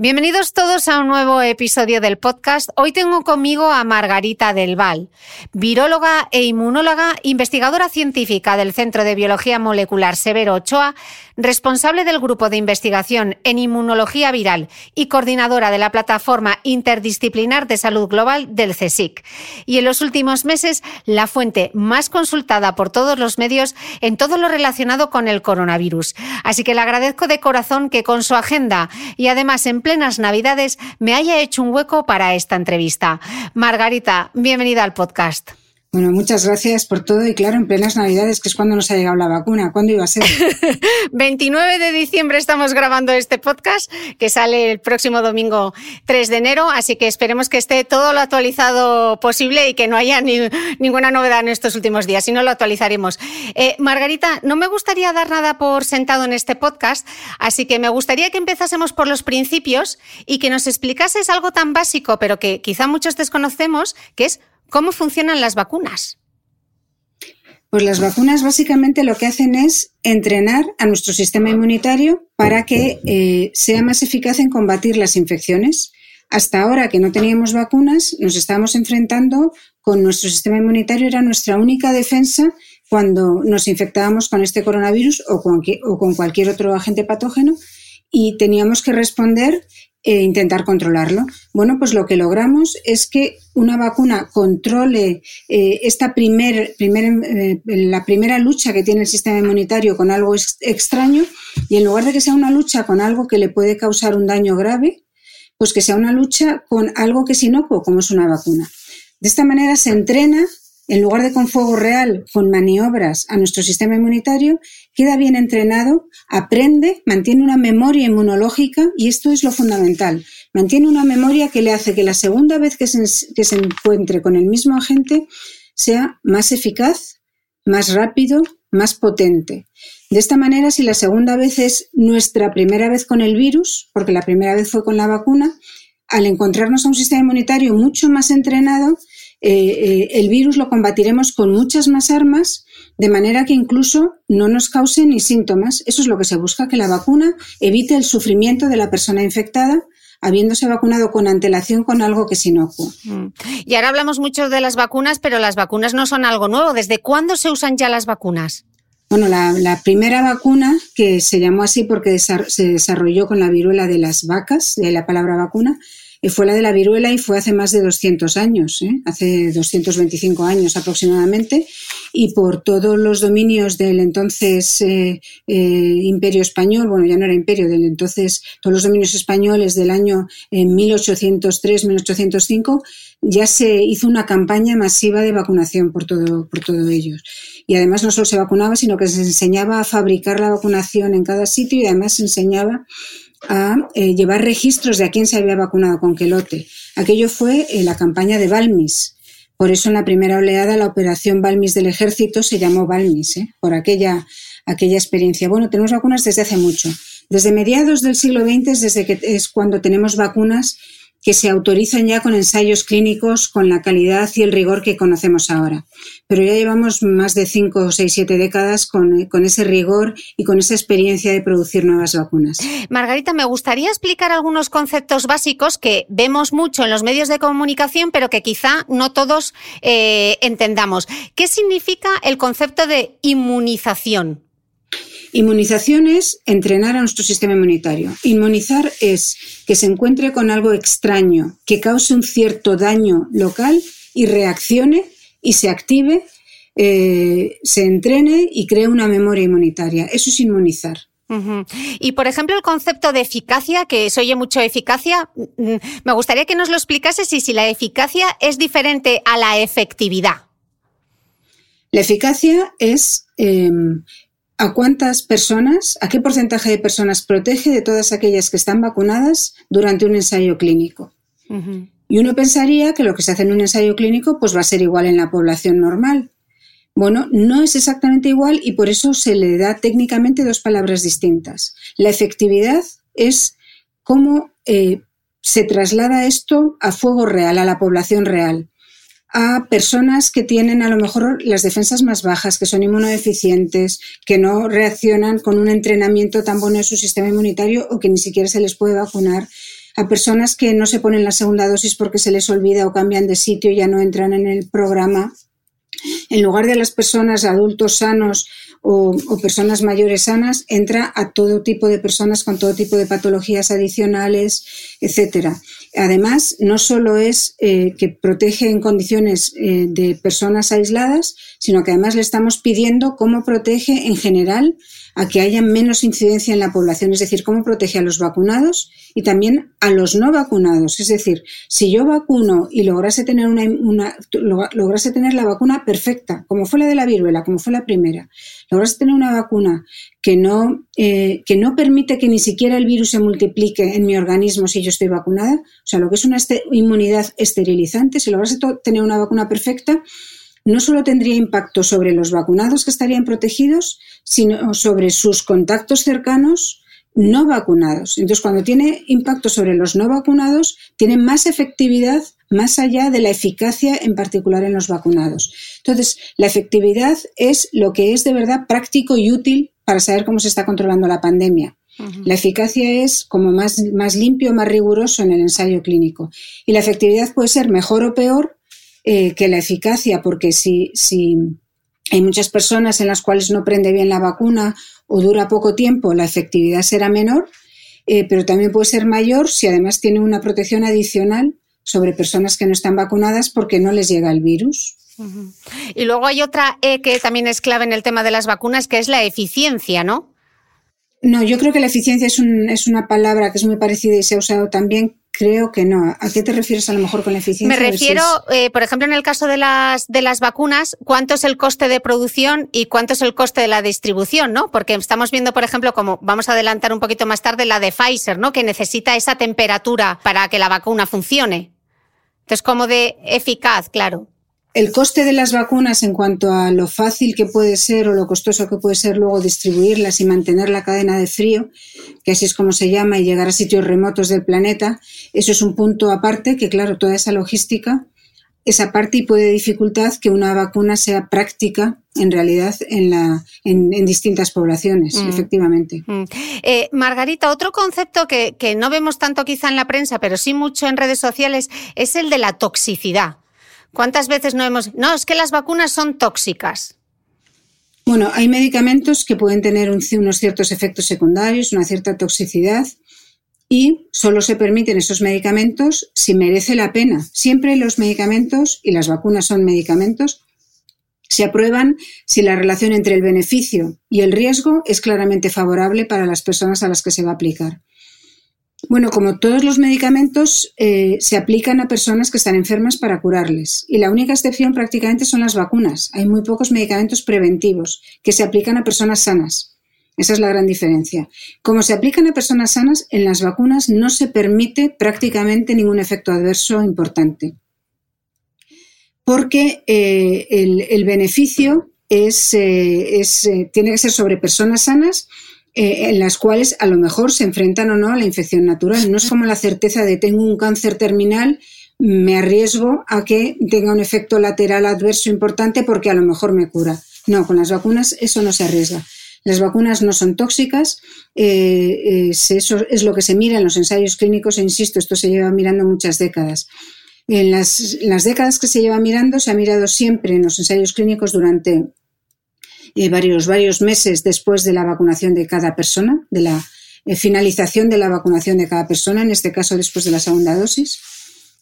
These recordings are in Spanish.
Bienvenidos todos a un nuevo episodio del podcast. Hoy tengo conmigo a Margarita Del Val, viróloga e inmunóloga, investigadora científica del Centro de Biología Molecular Severo Ochoa, responsable del grupo de investigación en inmunología viral y coordinadora de la plataforma interdisciplinar de salud global del CSIC. Y en los últimos meses, la fuente más consultada por todos los medios en todo lo relacionado con el coronavirus. Así que le agradezco de corazón que con su agenda y además en plenas Navidades me haya hecho un hueco para esta entrevista. Margarita, bienvenida al podcast. Bueno, muchas gracias por todo y claro, en plenas Navidades, que es cuando nos ha llegado la vacuna. ¿Cuándo iba a ser? 29 de diciembre estamos grabando este podcast que sale el próximo domingo 3 de enero, así que esperemos que esté todo lo actualizado posible y que no haya ninguna novedad en estos últimos días, si no lo actualizaremos. Eh, Margarita, no me gustaría dar nada por sentado en este podcast, así que me gustaría que empezásemos por los principios y que nos explicases algo tan básico, pero que quizá muchos desconocemos, que es ¿Cómo funcionan las vacunas? Pues las vacunas básicamente lo que hacen es entrenar a nuestro sistema inmunitario para que eh, sea más eficaz en combatir las infecciones. Hasta ahora que no teníamos vacunas, nos estábamos enfrentando con nuestro sistema inmunitario, era nuestra única defensa cuando nos infectábamos con este coronavirus o con, o con cualquier otro agente patógeno y teníamos que responder e intentar controlarlo. Bueno, pues lo que logramos es que una vacuna controle eh, esta primer, eh, la primera lucha que tiene el sistema inmunitario con algo extraño y en lugar de que sea una lucha con algo que le puede causar un daño grave, pues que sea una lucha con algo que es inocuo, como es una vacuna. De esta manera se entrena en lugar de con fuego real, con maniobras a nuestro sistema inmunitario, queda bien entrenado, aprende, mantiene una memoria inmunológica y esto es lo fundamental. Mantiene una memoria que le hace que la segunda vez que se, encuentre con el mismo agente sea más eficaz, más rápido, más potente. De esta manera, si la segunda vez es nuestra primera vez con el virus, porque la primera vez fue con la vacuna, al encontrarnos a un sistema inmunitario mucho más entrenado, eh, eh, el virus lo combatiremos con muchas más armas, de manera que incluso no nos cause ni síntomas. Eso es lo que se busca, que la vacuna evite el sufrimiento de la persona infectada habiéndose vacunado con antelación con algo que es inocuo. Mm. Y ahora hablamos mucho de las vacunas, pero las vacunas no son algo nuevo. ¿Desde cuándo se usan ya las vacunas? Bueno, la, la primera vacuna, que se llamó así porque se desarrolló con la viruela de las vacas, de la palabra vacuna, fue la de la viruela y fue hace más de 200 años, ¿eh? hace 225 años aproximadamente, y por todos los dominios del entonces eh, eh, imperio español, bueno, ya no era imperio, del entonces, todos los dominios españoles del año 1803-1805, ya se hizo una campaña masiva de vacunación por todo, por todos ellos. Y además no solo se vacunaba, sino que se enseñaba a fabricar la vacunación en cada sitio y además se enseñaba a eh, llevar registros de a quién se había vacunado con qué lote. Aquello fue eh, la campaña de Balmis. Por eso en la primera oleada la operación Balmis del ejército se llamó Balmis, ¿eh? por aquella, aquella experiencia. Bueno, tenemos vacunas desde hace mucho. Desde mediados del siglo XX desde que es cuando tenemos vacunas que se autorizan ya con ensayos clínicos con la calidad y el rigor que conocemos ahora. Pero ya llevamos más de 5, 6, 7 décadas con, con, ese rigor y con esa experiencia de producir nuevas vacunas. Margarita, me gustaría explicar algunos conceptos básicos que vemos mucho en los medios de comunicación, pero que quizá no todos eh, entendamos. ¿Qué significa el concepto de inmunización? Inmunización es entrenar a nuestro sistema inmunitario. Inmunizar es que se encuentre con algo extraño, que cause un cierto daño local y reaccione y se active, eh, se entrene y cree una memoria inmunitaria. Eso es inmunizar. Y, por ejemplo, el concepto de eficacia, que se oye mucho eficacia, mm, me gustaría que nos lo explicases y si la eficacia es diferente a la efectividad. La eficacia es em, a cuántas personas, a qué porcentaje de personas protege de todas aquellas que están vacunadas durante un ensayo clínico. Y uno pensaría que lo que se hace en un ensayo clínico pues va a ser igual en la población normal. Bueno, no es exactamente igual y por eso se le da técnicamente dos palabras distintas. La efectividad es cómo eh, se traslada esto a fuego real, a la población real a personas que tienen a lo mejor las defensas más bajas, que son inmunodeficientes, que no reaccionan con un entrenamiento tan bueno de su sistema inmunitario o que ni siquiera se les puede vacunar, a personas que no se ponen la segunda dosis porque se les olvida o cambian de sitio y ya no entran en el programa. En lugar de las personas adultos sanos o, o, personas mayores sanas, entra a todo tipo de personas con todo tipo de patologías adicionales, etcétera. Además, no solo es eh, que protege en condiciones eh, de personas aisladas, sino que además le estamos pidiendo cómo protege en general a que haya menos incidencia en la población, es decir, cómo protege a los vacunados y también a los no vacunados. Es decir, si yo vacuno y lograse tener, una, lograse tener la vacuna perfecta, como fue la de la viruela, como fue la primera, lograse tener una vacuna que no, eh, que no permite que ni siquiera el virus se multiplique en mi organismo si yo estoy vacunada, o sea, lo que es una este, inmunidad esterilizante, si lograse tener una vacuna perfecta, no solo tendría impacto sobre los vacunados que estarían protegidos, sino sobre sus contactos cercanos no vacunados. Entonces, cuando tiene impacto sobre los no vacunados, tiene más efectividad más allá de la eficacia en particular en los vacunados. Entonces, la efectividad es lo que es de verdad práctico y útil para saber cómo se está controlando la pandemia. La eficacia es como más, más limpio, más riguroso en el ensayo clínico. Y la efectividad puede ser mejor o peor eh, que la eficacia, porque si, si hay muchas personas en las cuales no prende bien la vacuna o dura poco tiempo, la efectividad será menor, eh, pero también puede ser mayor si además tiene una protección adicional sobre personas que no están vacunadas porque no les llega el virus. Y luego hay otra E que también es clave en el tema de las vacunas, que es la eficiencia, ¿no? No, yo creo que la eficiencia es, un, es una palabra que es muy parecida y se ha usado también Creo que no. ¿A qué te refieres a lo mejor con la eficiencia? Me refiero, eh, por ejemplo, en el caso de las, de las vacunas, ¿cuánto es el coste de producción y cuánto es el coste de la distribución? ¿no? Porque estamos viendo, por ejemplo, como vamos a adelantar un poquito más tarde, la de Pfizer, ¿no? que necesita esa temperatura para que la vacuna funcione. Entonces, como de eficaz, claro. El coste de las vacunas en cuanto a lo fácil que puede ser o lo costoso que puede ser luego distribuirlas y mantener la cadena de frío, que así es como se llama, y llegar a sitios remotos del planeta, eso es un punto aparte que, claro, toda esa logística, esa parte y puede dificultar que una vacuna sea práctica en realidad en, la, en, distintas poblaciones, mm. efectivamente. Mm. Eh, Margarita, otro concepto que, que no vemos tanto quizá en la prensa, pero sí mucho en redes sociales, es el de la toxicidad. ¿Cuántas veces no hemos... No, es que las vacunas son tóxicas. Bueno, hay medicamentos que pueden tener unos ciertos efectos secundarios, una cierta toxicidad y solo se permiten esos medicamentos si merece la pena. Siempre los medicamentos, y las vacunas son medicamentos, se aprueban si la relación entre el beneficio y el riesgo es claramente favorable para las personas a las que se va a aplicar. Bueno, como todos los medicamentos, eh, se aplican a personas que están enfermas para curarles. Y la única excepción prácticamente son las vacunas. Hay muy pocos medicamentos preventivos que se aplican a personas sanas. Esa es la gran diferencia. Como se aplican a personas sanas, en las vacunas no se permite prácticamente ningún efecto adverso importante. Porque eh, el, beneficio es, eh, tiene que ser sobre personas sanas eh, en las cuales a lo mejor se enfrentan o no a la infección natural. No es como la certeza de tengo un cáncer terminal, me arriesgo a que tenga un efecto lateral adverso importante porque a lo mejor me cura. No, con las vacunas eso no se arriesga. Las vacunas no son tóxicas, eh, eso es lo que se mira en los ensayos clínicos e insisto, esto se lleva mirando muchas décadas. En las, décadas que se lleva mirando, se ha mirado siempre en los ensayos clínicos durante eh, varios, varios meses después de la vacunación de cada persona, de la eh, finalización de la vacunación de cada persona, en este caso después de la segunda dosis.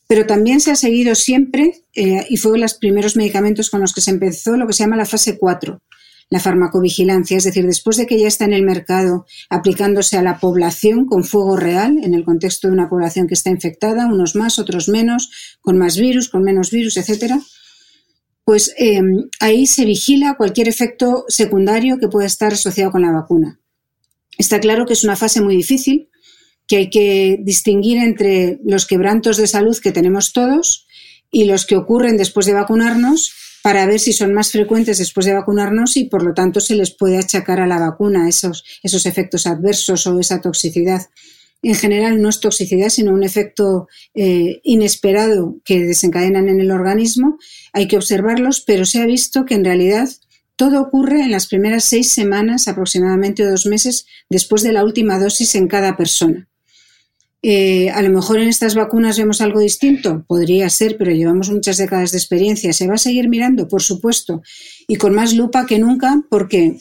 Pero también se ha seguido siempre, eh, y fue los primeros medicamentos con los que se empezó, lo que se llama la fase 4, la farmacovigilancia, es decir, después de que ya está en el mercado aplicándose a la población con fuego real, en el contexto de una población que está infectada, unos más, otros menos, con más virus, con menos virus, etcétera, pues eh, ahí se vigila cualquier efecto secundario que pueda estar asociado con la vacuna. Está claro que es una fase muy difícil, que hay que distinguir entre los quebrantos de salud que tenemos todos y los que ocurren después de vacunarnos para ver si son más frecuentes después de vacunarnos y por lo tanto se les puede achacar a la vacuna esos, esos efectos adversos o esa toxicidad en general no es toxicidad, sino un efecto eh, inesperado que desencadenan en el organismo. Hay que observarlos, pero se ha visto que en realidad todo ocurre en las primeras seis semanas, aproximadamente dos meses, después de la última dosis en cada persona. Eh, a lo mejor en estas vacunas vemos algo distinto, podría ser, pero llevamos muchas décadas de experiencia. Se va a seguir mirando, por supuesto, y con más lupa que nunca, porque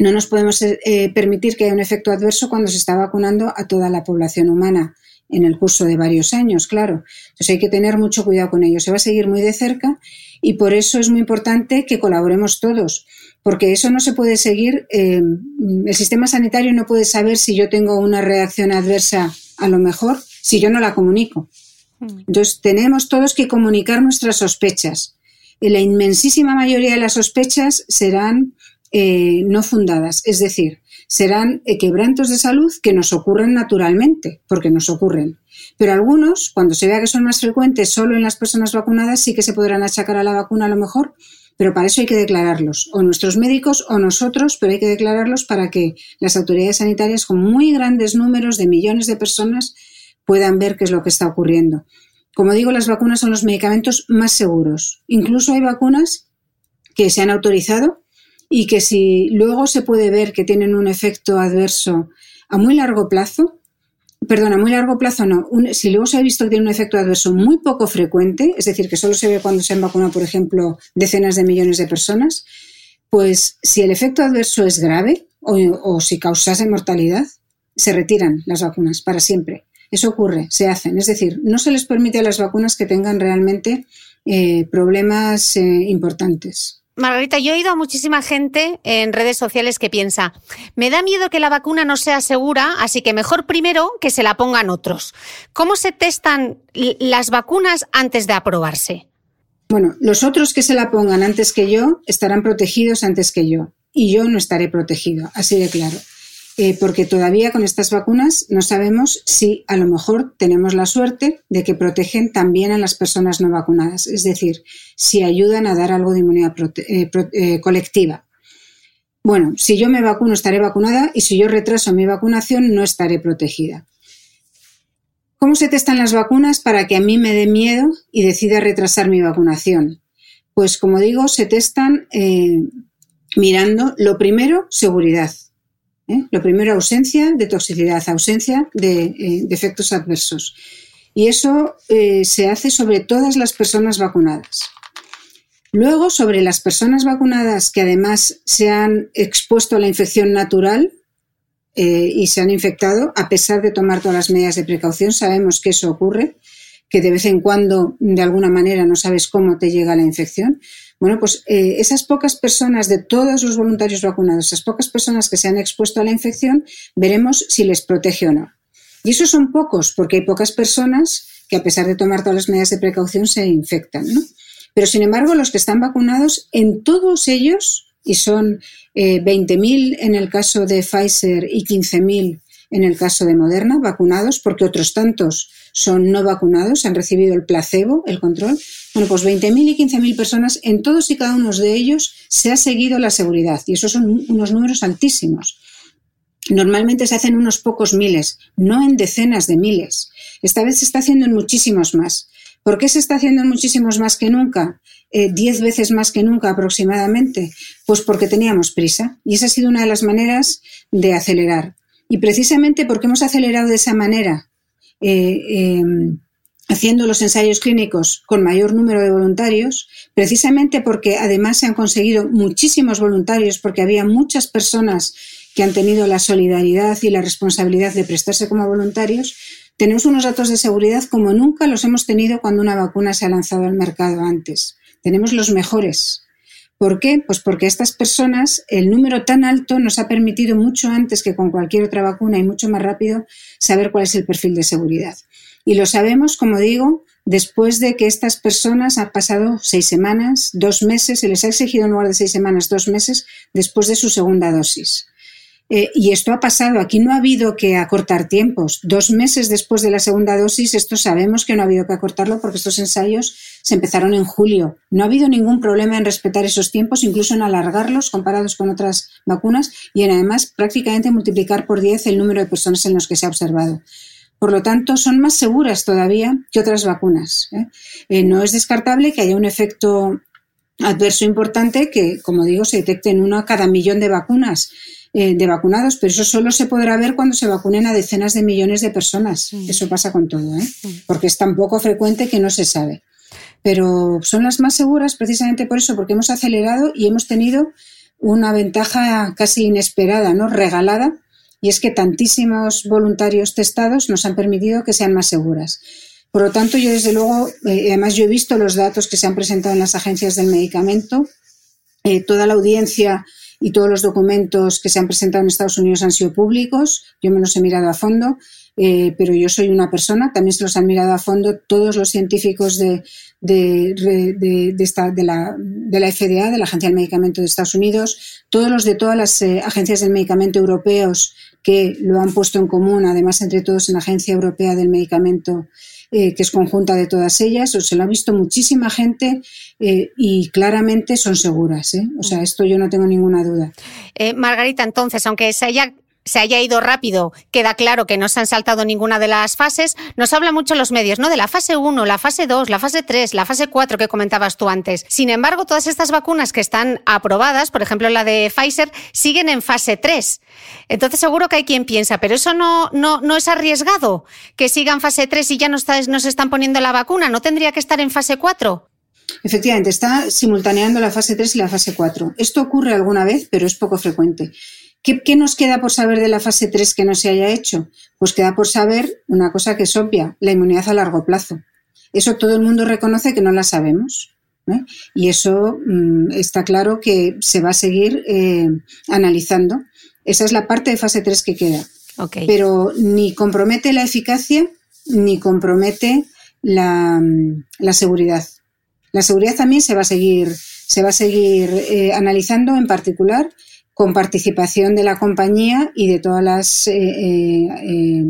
no nos podemos eh, eh, permitir que haya un efecto adverso cuando se está vacunando a toda la población humana en el curso de varios años, claro. Entonces hay que tener mucho cuidado con ello. Se va a seguir muy de cerca y por eso es muy importante que colaboremos todos, porque eso no se puede seguir. Eh, el sistema sanitario no puede saber si yo tengo una reacción adversa, a lo mejor, si yo no la comunico. Hmm. Entonces tenemos todos que comunicar nuestras sospechas. la inmensísima mayoría de las sospechas serán eh, no fundadas, es decir, serán eh, quebrantos de salud que nos ocurren naturalmente, porque nos ocurren. Pero algunos, cuando se vea que son más frecuentes solo en las personas vacunadas, sí que se podrán achacar a la vacuna a lo mejor, pero para eso hay que declararlos, o nuestros médicos o nosotros, pero hay que declararlos para que las autoridades sanitarias con muy grandes números de millones de personas puedan ver qué es lo que está ocurriendo. Como digo, las vacunas son los medicamentos más seguros. Incluso hay vacunas que se han autorizado y que si luego se puede ver que tienen un efecto adverso a muy largo plazo, perdón, a muy largo plazo no, si luego se ha visto que tiene un efecto adverso muy poco frecuente, es decir, que solo se ve cuando se han vacunado, por ejemplo, decenas de millones de personas, pues si el efecto adverso es grave o, si causase mortalidad, se retiran las vacunas para siempre. Eso ocurre, se hacen. Es decir, no se les permite a las vacunas que tengan realmente eh, problemas eh, importantes. Margarita, yo he oído a muchísima gente en redes sociales que piensa, me da miedo que la vacuna no sea segura, así que mejor primero que se la pongan otros. ¿Cómo se testan las vacunas antes de aprobarse? Bueno, los otros que se la pongan antes que yo estarán protegidos antes que yo y yo no estaré protegido, así de claro. Eh, porque todavía con estas vacunas no sabemos si a lo mejor tenemos la suerte de que protegen también a las personas no vacunadas, es decir, si ayudan a dar algo de inmunidad eh, eh, colectiva. Bueno, si yo me vacuno estaré vacunada y si yo retraso mi vacunación no estaré protegida. ¿Cómo se testan las vacunas para que a mí me dé miedo y decida retrasar mi vacunación? Pues como digo, se testan mirando lo primero, seguridad ¿eh? Lo primero, ausencia de toxicidad, ausencia de, eh, efectos adversos. Y eso eh, se hace sobre todas las personas vacunadas. Luego, sobre las personas vacunadas que además se han expuesto a la infección natural y se han infectado, a pesar de tomar todas las medidas de precaución, sabemos que eso ocurre, que de vez en cuando, de alguna manera, no sabes cómo te llega la infección. Bueno, pues eh, esas pocas personas de todos los voluntarios vacunados, esas pocas personas que se han expuesto a la infección, veremos si les protege o no. Y esos son pocos, porque hay pocas personas que a pesar de tomar todas las medidas de precaución se infectan. ¿no? Pero sin embargo, los que están vacunados, en todos ellos, y son 20.000 eh, en el caso de Pfizer y 15.000 en el caso de Moderna, vacunados, porque otros tantos son no vacunados, han recibido el placebo, el control. Bueno, pues 20.000 y 15.000 personas, en todos y cada uno de ellos se ha seguido la seguridad y esos son unos números altísimos. Normalmente se hacen unos pocos miles, no en decenas de miles. Esta vez se está haciendo en muchísimos más. ¿Por qué se está haciendo en muchísimos más que nunca? Eh, diez veces más que nunca aproximadamente. Pues porque teníamos prisa. Y esa ha sido una de las maneras de acelerar. Y precisamente porque hemos acelerado de esa manera, eh, em, haciendo los ensayos clínicos con mayor número de voluntarios, precisamente porque además se han conseguido muchísimos voluntarios, porque había muchas personas que han tenido la solidaridad y la responsabilidad de prestarse como voluntarios, tenemos unos datos de seguridad como nunca los hemos tenido cuando una vacuna se ha lanzado al mercado antes. Tenemos los mejores. ¿Por qué? Pues porque estas personas, el número tan alto nos ha permitido mucho antes que con cualquier otra vacuna y mucho más rápido saber cuál es el perfil de seguridad. Y lo sabemos, como digo, después de que estas personas han pasado seis semanas, dos meses, se les ha exigido en lugar de seis semanas, dos meses después de su segunda dosis. Eh, y esto ha pasado, aquí no ha habido que acortar tiempos. Dos meses después de la segunda dosis, esto sabemos que no ha habido que acortarlo porque estos ensayos se empezaron en julio. No ha habido ningún problema en respetar esos tiempos, incluso en alargarlos comparados con otras vacunas y en además prácticamente multiplicar por 10 el número de personas en los que se ha observado. Por lo tanto, son más seguras todavía que otras vacunas. ¿eh? Eh, no es descartable que haya un efecto adverso importante que, como digo, se detecte en uno a cada millón de vacunas eh, de vacunados, pero eso solo se podrá ver cuando se vacunen a decenas de millones de personas. Mm. Eso pasa con todo, ¿eh? Mm. porque es tan poco frecuente que no se sabe. Pero son las más seguras precisamente por eso, porque hemos acelerado y hemos tenido una ventaja casi inesperada, ¿no? regalada, y es que tantísimos voluntarios testados nos han permitido que sean más seguras. Por lo tanto, yo desde luego, eh, además yo he visto los datos que se han presentado en las agencias del medicamento, eh, toda la audiencia y todos los documentos que se han presentado en Estados Unidos han sido públicos. Yo me los he mirado a fondo, eh, pero yo soy una persona, también se los han mirado a fondo todos los científicos de, de, de, la, FDA, de la Agencia del Medicamento de Estados Unidos, todos los de todas las agencias del medicamento europeos que lo han puesto en común, además entre todos en la Agencia Europea del Medicamento eh, que es conjunta de todas ellas, se lo ha visto muchísima gente eh, y claramente son seguras. ¿eh? O sea, mm. esto yo no tengo ninguna duda. Margarita, entonces, aunque se haya se haya ido rápido, queda claro que no se han saltado ninguna de las fases. Nos habla mucho los medios, ¿no? De la fase 1, la fase 2, la fase 3, la fase 4 que comentabas tú antes. Sin embargo, todas estas vacunas que están aprobadas, por ejemplo la de Pfizer, siguen en fase 3. Entonces seguro que hay quien piensa, pero eso no, no, no es arriesgado que sigan fase 3 y ya no, está, no se están poniendo la vacuna. ¿No tendría que estar en fase 4? Efectivamente, está simultaneando la fase 3 y la fase 4. Esto ocurre alguna vez, pero es poco frecuente. ¿Qué, nos queda por saber de la fase 3 que no se haya hecho? Pues queda por saber una cosa que es obvia, la inmunidad a largo plazo. Eso todo el mundo reconoce que no la sabemos. ¿eh? Y eso mm, está claro que se va a seguir eh, analizando. Esa es la parte de fase 3 que queda. Pero ni compromete la eficacia ni compromete la, mm, la, seguridad. La seguridad también se va a seguir, se va a seguir eh, analizando en particular con participación de la compañía y de todas las eh, eh, eh,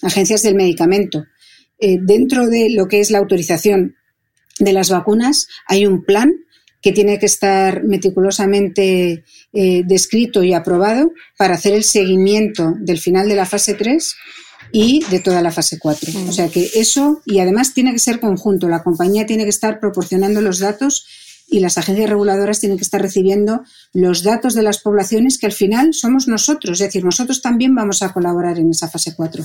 agencias del medicamento. dentro de lo que es la autorización de las vacunas hay un plan que tiene que estar meticulosamente descrito y aprobado para hacer el seguimiento del final de la fase 3 y de toda la fase 4. O sea que eso, y además tiene que ser conjunto, la compañía tiene que estar proporcionando los datos y las agencias reguladoras tienen que estar recibiendo los datos de las poblaciones que al final somos nosotros, es decir, nosotros también vamos a colaborar en esa fase 4.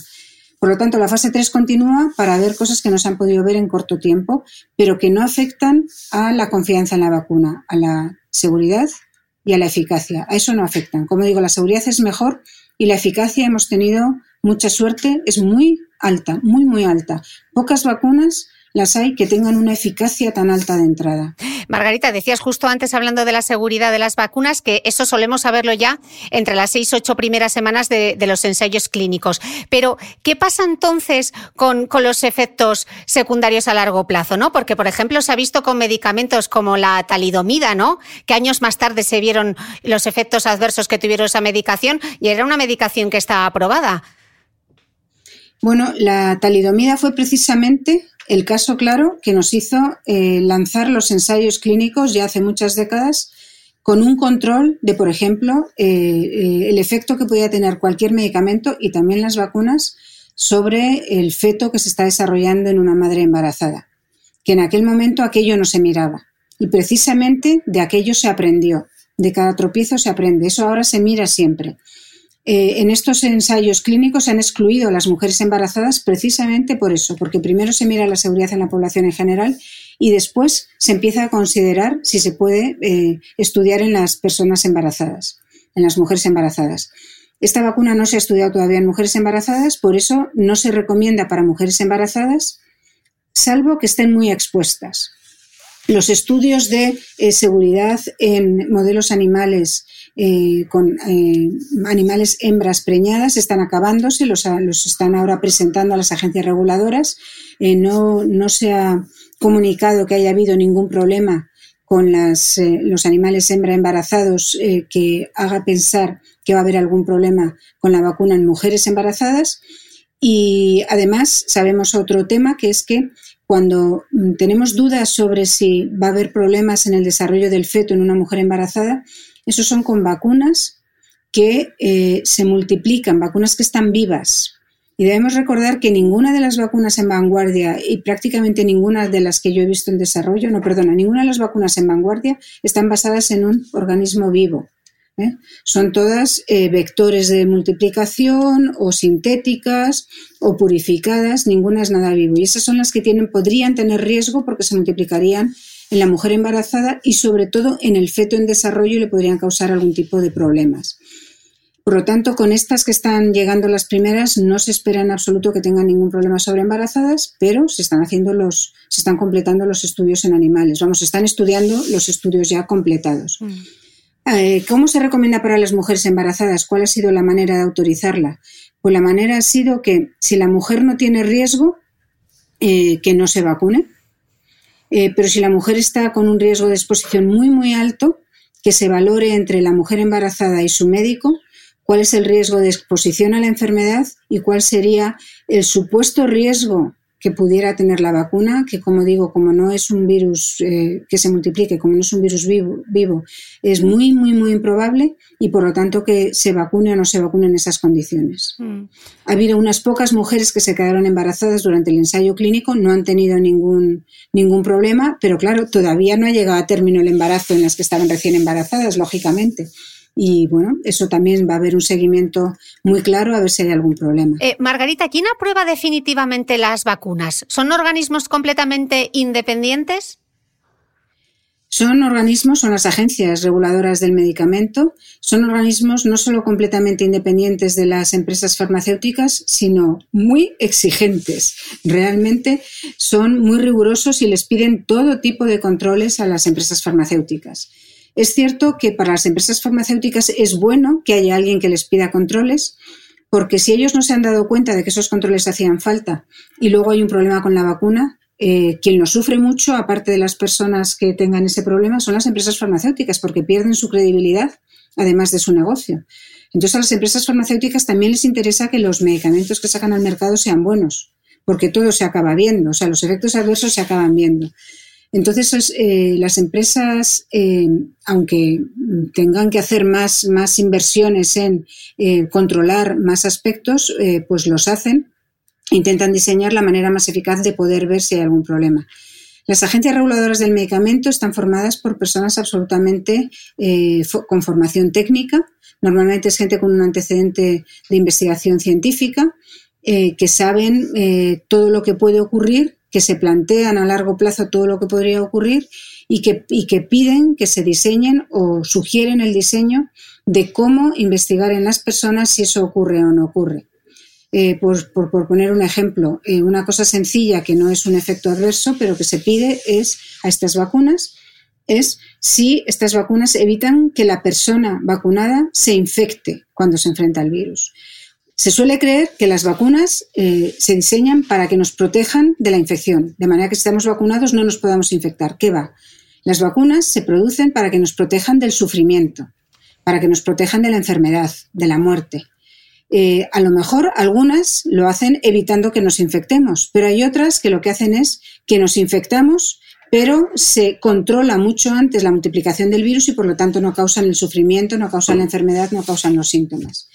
Por lo tanto, la fase 3 continúa para ver cosas que no se han podido ver en corto tiempo, pero que no afectan a la confianza en la vacuna, a la seguridad y a la eficacia. A eso no afectan. Como digo, la seguridad es mejor y la eficacia hemos tenido mucha suerte, es muy alta, muy, muy alta. Pocas vacunas las hay que tengan una eficacia tan alta de entrada. Margarita, decías justo antes hablando de la seguridad de las vacunas que eso solemos saberlo ya entre las seis, ocho primeras semanas de, los ensayos clínicos. Pero, ¿qué pasa entonces con, los efectos secundarios a largo plazo? ¿no? Porque, por ejemplo, se ha visto con medicamentos como la talidomida, ¿no? Que años más tarde se vieron los efectos adversos que tuvieron esa medicación y era una medicación que está aprobada. Bueno, la talidomida fue precisamente el caso claro que nos hizo eh, lanzar los ensayos clínicos ya hace muchas décadas con un control de, por ejemplo, eh, eh, el efecto que podía tener cualquier medicamento y también las vacunas sobre el feto que se está desarrollando en una madre embarazada, que en aquel momento aquello no se miraba. Y precisamente de aquello se aprendió, de cada tropiezo se aprende, eso ahora se mira siempre. Eh, en estos ensayos clínicos se han excluido a las mujeres embarazadas precisamente por eso, porque primero se mira la seguridad en la población en general y después se empieza a considerar si se puede eh, estudiar en las personas embarazadas, en las mujeres embarazadas. Esta vacuna no se ha estudiado todavía en mujeres embarazadas, por eso no se recomienda para mujeres embarazadas, salvo que estén muy expuestas. Los estudios de eh, seguridad en modelos animales eh, con animales hembras preñadas están acabándose, los, están ahora presentando a las agencias reguladoras. no, no se ha comunicado que haya habido ningún problema con las, eh, los animales hembra embarazados eh, que haga pensar que va a haber algún problema con la vacuna en mujeres embarazadas. Y además sabemos otro tema que es que cuando mm, tenemos dudas sobre si va a haber problemas en el desarrollo del feto en una mujer embarazada, esos son con vacunas que eh, se multiplican, vacunas que están vivas. Y debemos recordar que ninguna de las vacunas en vanguardia y prácticamente ninguna de las que yo he visto en desarrollo, no, perdona, ninguna de las vacunas en vanguardia están basadas en un organismo vivo. ¿eh? Son todas eh, vectores de multiplicación o sintéticas o purificadas, ninguna es nada vivo. Y esas son las que tienen, podrían tener riesgo porque se multiplicarían en la mujer embarazada y sobre todo en el feto en desarrollo y le podrían causar algún tipo de problemas. Por lo tanto, con estas que están llegando las primeras, no se espera en absoluto que tengan ningún problema sobre embarazadas, pero se están haciendo los, se están completando los estudios en animales. Vamos, se están estudiando los estudios ya completados. Mm. Eh, ¿Cómo se recomienda para las mujeres embarazadas? ¿Cuál ha sido la manera de autorizarla? Pues la manera ha sido que si la mujer no tiene riesgo, eh, que no se vacune. Eh, pero si la mujer está con un riesgo de exposición muy, muy alto, que se valore entre la mujer embarazada y su médico cuál es el riesgo de exposición a la enfermedad y cuál sería el supuesto riesgo que pudiera tener la vacuna, que como digo, como no es un virus eh, que se multiplique, como no es un virus vivo, vivo, es muy, muy, muy improbable y por lo tanto que se vacune o no se vacune en esas condiciones. Mm. Ha habido unas pocas mujeres que se quedaron embarazadas durante el ensayo clínico, no han tenido ningún, ningún problema, pero claro, todavía no ha llegado a término el embarazo en las que estaban recién embarazadas, lógicamente. Y bueno, eso también va a haber un seguimiento muy claro a ver si hay algún problema. Eh, Margarita, ¿quién aprueba definitivamente las vacunas? ¿Son organismos completamente independientes? Son organismos, son las agencias reguladoras del medicamento, son organismos no solo completamente independientes de las empresas farmacéuticas, sino muy exigentes. Realmente son muy rigurosos y les piden todo tipo de controles a las empresas farmacéuticas. Es cierto que para las empresas farmacéuticas es bueno que haya alguien que les pida controles, porque si ellos no se han dado cuenta de que esos controles hacían falta y luego hay un problema con la vacuna, eh, quien lo sufre mucho, aparte de las personas que tengan ese problema, son las empresas farmacéuticas, porque pierden su credibilidad, además de su negocio. Entonces a las empresas farmacéuticas también les interesa que los medicamentos que sacan al mercado sean buenos, porque todo se acaba viendo, o sea, los efectos adversos se acaban viendo. Entonces, eh, las empresas, eh, aunque tengan que hacer más, más inversiones en eh, controlar más aspectos, pues los hacen, intentan diseñar la manera más eficaz de poder ver si hay algún problema. Las agencias reguladoras del medicamento están formadas por personas absolutamente con formación técnica. Normalmente es gente con un antecedente de investigación científica, que saben todo lo que puede ocurrir que se plantean a largo plazo todo lo que podría ocurrir y que, que piden que se diseñen o sugieren el diseño de cómo investigar en las personas si eso ocurre o no ocurre. Eh, por, poner un ejemplo, eh, una cosa sencilla que no es un efecto adverso, pero que se pide es a estas vacunas, es si estas vacunas evitan que la persona vacunada se infecte cuando se enfrenta al virus. Se suele creer que las vacunas eh, se diseñan para que nos protejan de la infección, de manera que si estamos vacunados no nos podamos infectar. ¿Qué va? Las vacunas se producen para que nos protejan del sufrimiento, para que nos protejan de la enfermedad, de la muerte. Eh, a lo mejor algunas lo hacen evitando que nos infectemos, pero hay otras que lo que hacen es que nos infectamos pero se controla mucho antes la multiplicación del virus y por lo tanto no causan el sufrimiento, no causan la enfermedad, no causan los síntomas.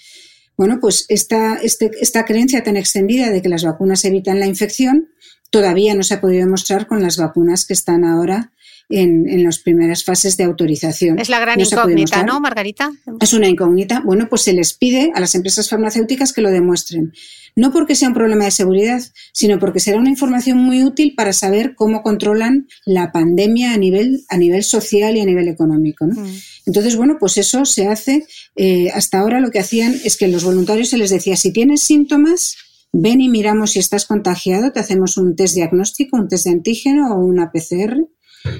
Bueno, pues esta, este, esta creencia tan extendida de que las vacunas evitan la infección todavía no se ha podido demostrar con las vacunas que están ahora en, las primeras fases de autorización. Es la gran incógnita, ¿no, Margarita? Es una incógnita. Bueno, pues se les pide a las empresas farmacéuticas que lo demuestren. No porque sea un problema de seguridad, sino porque será una información muy útil para saber cómo controlan la pandemia a nivel, a nivel social y a nivel económico. Mm. Entonces, bueno, pues eso se hace. Eh, hasta ahora lo que hacían es que los voluntarios se les decía, si tienes síntomas, ven y miramos si estás contagiado, te hacemos un test diagnóstico, un test de antígeno o una PCR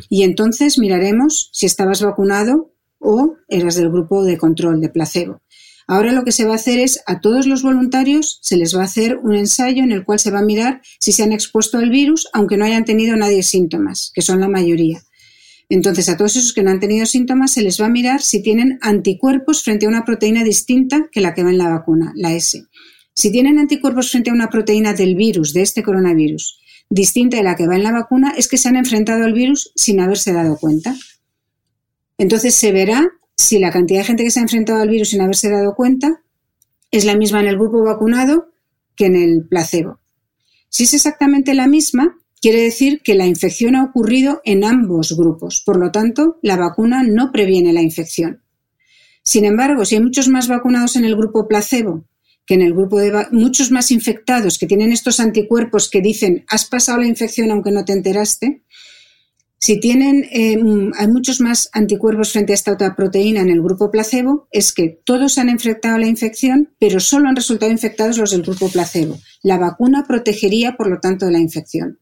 y entonces miraremos si estabas vacunado o eras del grupo de control de placebo. Ahora lo que se va a hacer es a todos los voluntarios se les va a hacer un ensayo en el cual se va a mirar si se han expuesto al virus, aunque no hayan tenido nadie síntomas, que son la mayoría. Entonces, a todos esos que no han tenido síntomas se les va a mirar si tienen anticuerpos frente a una proteína distinta que la que va en la vacuna, la S. Si tienen anticuerpos frente a una proteína del virus, de este coronavirus, distinta de la que va en la vacuna es que se han enfrentado al virus sin haberse dado cuenta. Entonces se verá si la cantidad de gente que se ha enfrentado al virus sin haberse dado cuenta es la misma en el grupo vacunado que en el placebo. Si es exactamente la misma, quiere decir que la infección ha ocurrido en ambos grupos. Por lo tanto, la vacuna no previene la infección. Sin embargo, si hay muchos más vacunados en el grupo placebo que en el grupo de muchos más infectados que tienen estos anticuerpos que dicen has pasado la infección aunque no te enteraste, si tienen, eh, hay muchos más anticuerpos frente a esta otra proteína en el grupo placebo, es que todos han enfrentado la infección, pero solo han resultado infectados los del grupo placebo. La vacuna protegería, por lo tanto, de la infección.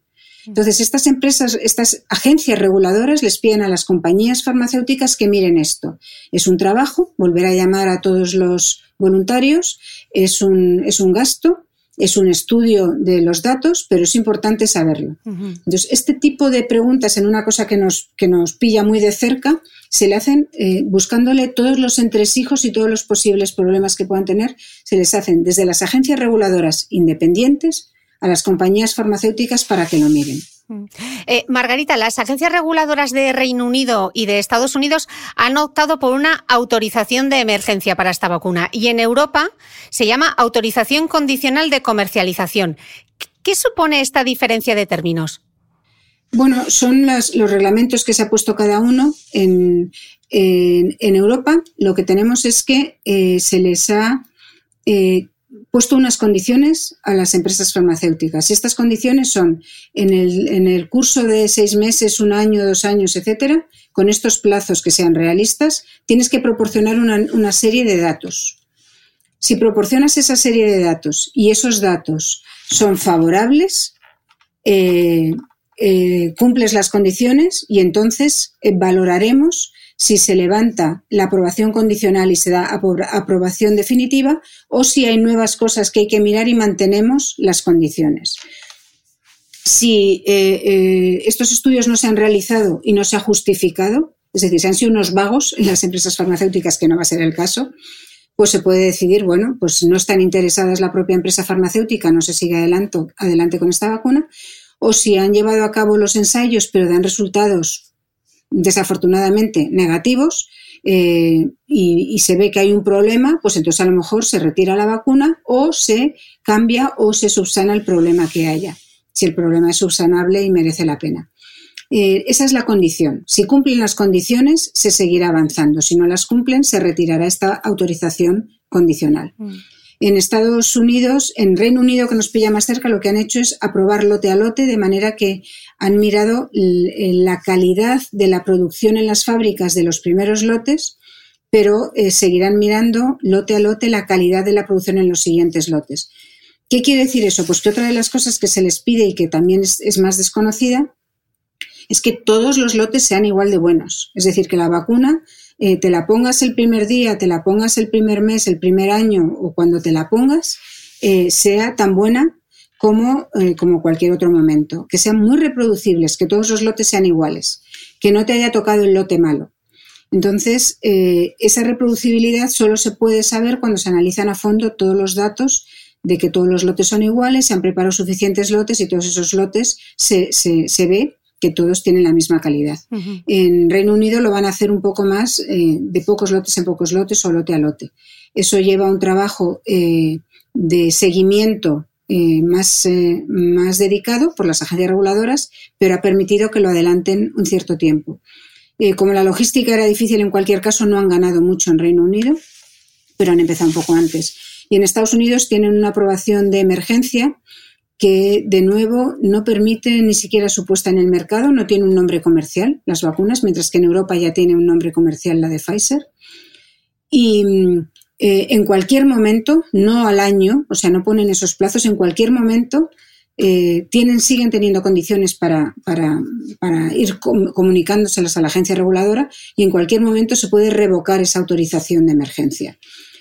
Entonces, estas empresas, estas agencias reguladoras les piden a las compañías farmacéuticas que miren esto. Es un trabajo, volver a llamar a todos los voluntarios, es un, es un gasto, es un estudio de los datos, pero es importante saberlo. Entonces, este tipo de preguntas en una cosa que nos, que nos pilla muy de cerca, se le hacen eh, buscándole todos los entresijos y todos los posibles problemas que puedan tener, se les hacen desde las agencias reguladoras independientes a las compañías farmacéuticas para que lo miren. Mm. Eh, Margarita, las agencias reguladoras de Reino Unido y de Estados Unidos han optado por una autorización de emergencia para esta vacuna y en Europa se llama autorización condicional de comercialización. ¿Qué supone esta diferencia de términos? Bueno, son los reglamentos que se ha puesto cada uno en, Europa. Lo que tenemos es que eh, se les ha eh, puesto unas condiciones a las empresas farmacéuticas. Estas condiciones son, en el, curso de seis meses, un año, dos años, etcétera, con estos plazos que sean realistas, tienes que proporcionar una, serie de datos. Si proporcionas esa serie de datos y esos datos son favorables, eh, eh, cumples las condiciones y entonces eh, valoraremos si se levanta la aprobación condicional y se da aprobación definitiva o si hay nuevas cosas que hay que mirar y mantenemos las condiciones. Si eh, eh, estos estudios no se han realizado y no se ha justificado, es decir, si han sido unos vagos en las empresas farmacéuticas, que no va a ser el caso, pues se puede decidir, bueno, pues no están interesadas la propia empresa farmacéutica, no se sigue adelante, adelante con esta vacuna, o si han llevado a cabo los ensayos pero dan resultados desafortunadamente negativos eh, y, se ve que hay un problema, pues entonces a lo mejor se retira la vacuna o se cambia o se subsana el problema que haya, si el problema es subsanable y merece la pena. Eh, esa es la condición. Si cumplen las condiciones, se seguirá avanzando. Si no las cumplen, se retirará esta autorización condicional. Mm. En Estados Unidos, en Reino Unido, que nos pilla más cerca, lo que han hecho es aprobar lote a lote, de manera que han mirado la calidad de la producción en las fábricas de los primeros lotes, pero eh, seguirán mirando lote a lote la calidad de la producción en los siguientes lotes. ¿Qué quiere decir eso? Pues que otra de las cosas que se les pide y que también es más desconocida es que todos los lotes sean igual de buenos. Es decir, que la vacuna eh, te la pongas el primer día, te la pongas el primer mes, el primer año o cuando te la pongas, eh, sea tan buena como, eh, como cualquier otro momento. Que sean muy reproducibles, que todos los lotes sean iguales, que no te haya tocado el lote malo. Entonces, esa reproducibilidad solo se puede saber cuando se analizan a fondo todos los datos de que todos los lotes son iguales, se han preparado suficientes lotes y todos esos lotes se, se, se ve que todos tienen la misma calidad. En Reino Unido lo van a hacer un poco más eh, de pocos lotes en pocos lotes o lote a lote. Eso lleva un trabajo eh, de seguimiento eh, más, más dedicado por las agencias reguladoras, pero ha permitido que lo adelanten un cierto tiempo. como la logística era difícil en cualquier caso, no han ganado mucho en Reino Unido, pero han empezado un poco antes. Y en Estados Unidos tienen una aprobación de emergencia que de nuevo no permite ni siquiera su puesta en el mercado, no tiene un nombre comercial las vacunas, mientras que en Europa ya tiene un nombre comercial la de Pfizer. Y eh, en cualquier momento, no al año, o sea, no ponen esos plazos, en cualquier momento eh, tienen, siguen teniendo condiciones para, para, para ir comunicándoselas a la agencia reguladora y en cualquier momento se puede revocar esa autorización de emergencia.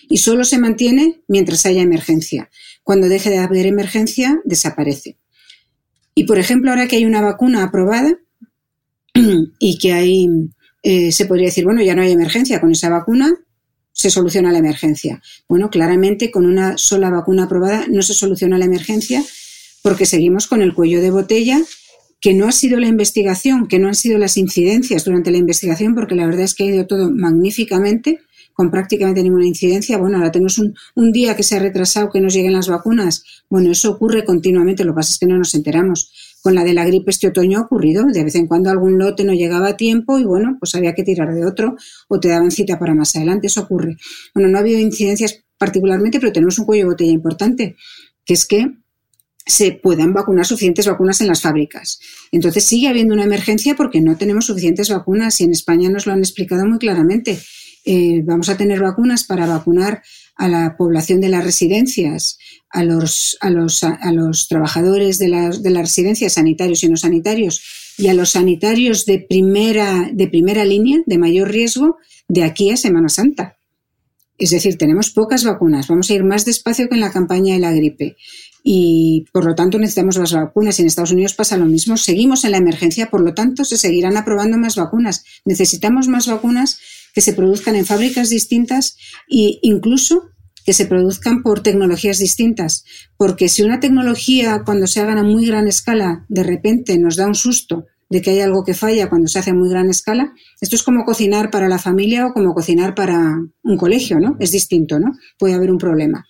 Y solo se mantiene mientras haya emergencia. Cuando deje de haber emergencia, desaparece. Y, por ejemplo, ahora que hay una vacuna aprobada y que hay, eh, se podría decir, bueno, ya no hay emergencia, con esa vacuna se soluciona la emergencia. Bueno, claramente con una sola vacuna aprobada no se soluciona la emergencia porque seguimos con el cuello de botella que no ha sido la investigación, que no han sido las incidencias durante la investigación, porque la verdad es que ha ido todo magníficamente, con prácticamente ninguna incidencia. Bueno, ahora tenemos un, día que se ha retrasado que nos lleguen las vacunas. Bueno, eso ocurre continuamente, lo que pasa es que no nos enteramos. Con la de la gripe este otoño ha ocurrido, de vez en cuando algún lote no llegaba a tiempo y bueno, pues había que tirar de otro o te daban cita para más adelante, eso ocurre. Bueno, no ha habido incidencias particularmente, pero tenemos un cuello de botella importante, que es que se puedan vacunar suficientes vacunas en las fábricas. Entonces sigue habiendo una emergencia porque no tenemos suficientes vacunas y en España nos lo han explicado muy claramente. Eh, vamos a tener vacunas para vacunar a la población de las residencias, a los, a los, a los trabajadores de, de las residencias, sanitarios y no sanitarios, y a los sanitarios de primera, de primera línea, de mayor riesgo, de aquí a Semana Santa. Es decir, tenemos pocas vacunas, vamos a ir más despacio que en la campaña de la gripe y por lo tanto necesitamos las vacunas. Y en Estados Unidos pasa lo mismo. Seguimos en la emergencia, por lo tanto se seguirán aprobando más vacunas. Necesitamos más vacunas que se produzcan en fábricas distintas e incluso que se produzcan por tecnologías distintas. Porque si una tecnología cuando se haga a muy gran escala de repente nos da un susto de que hay algo que falla cuando se hace a muy gran escala, esto es como cocinar para la familia o como cocinar para un colegio, ¿no? Es distinto, ¿no? Puede haber un problema.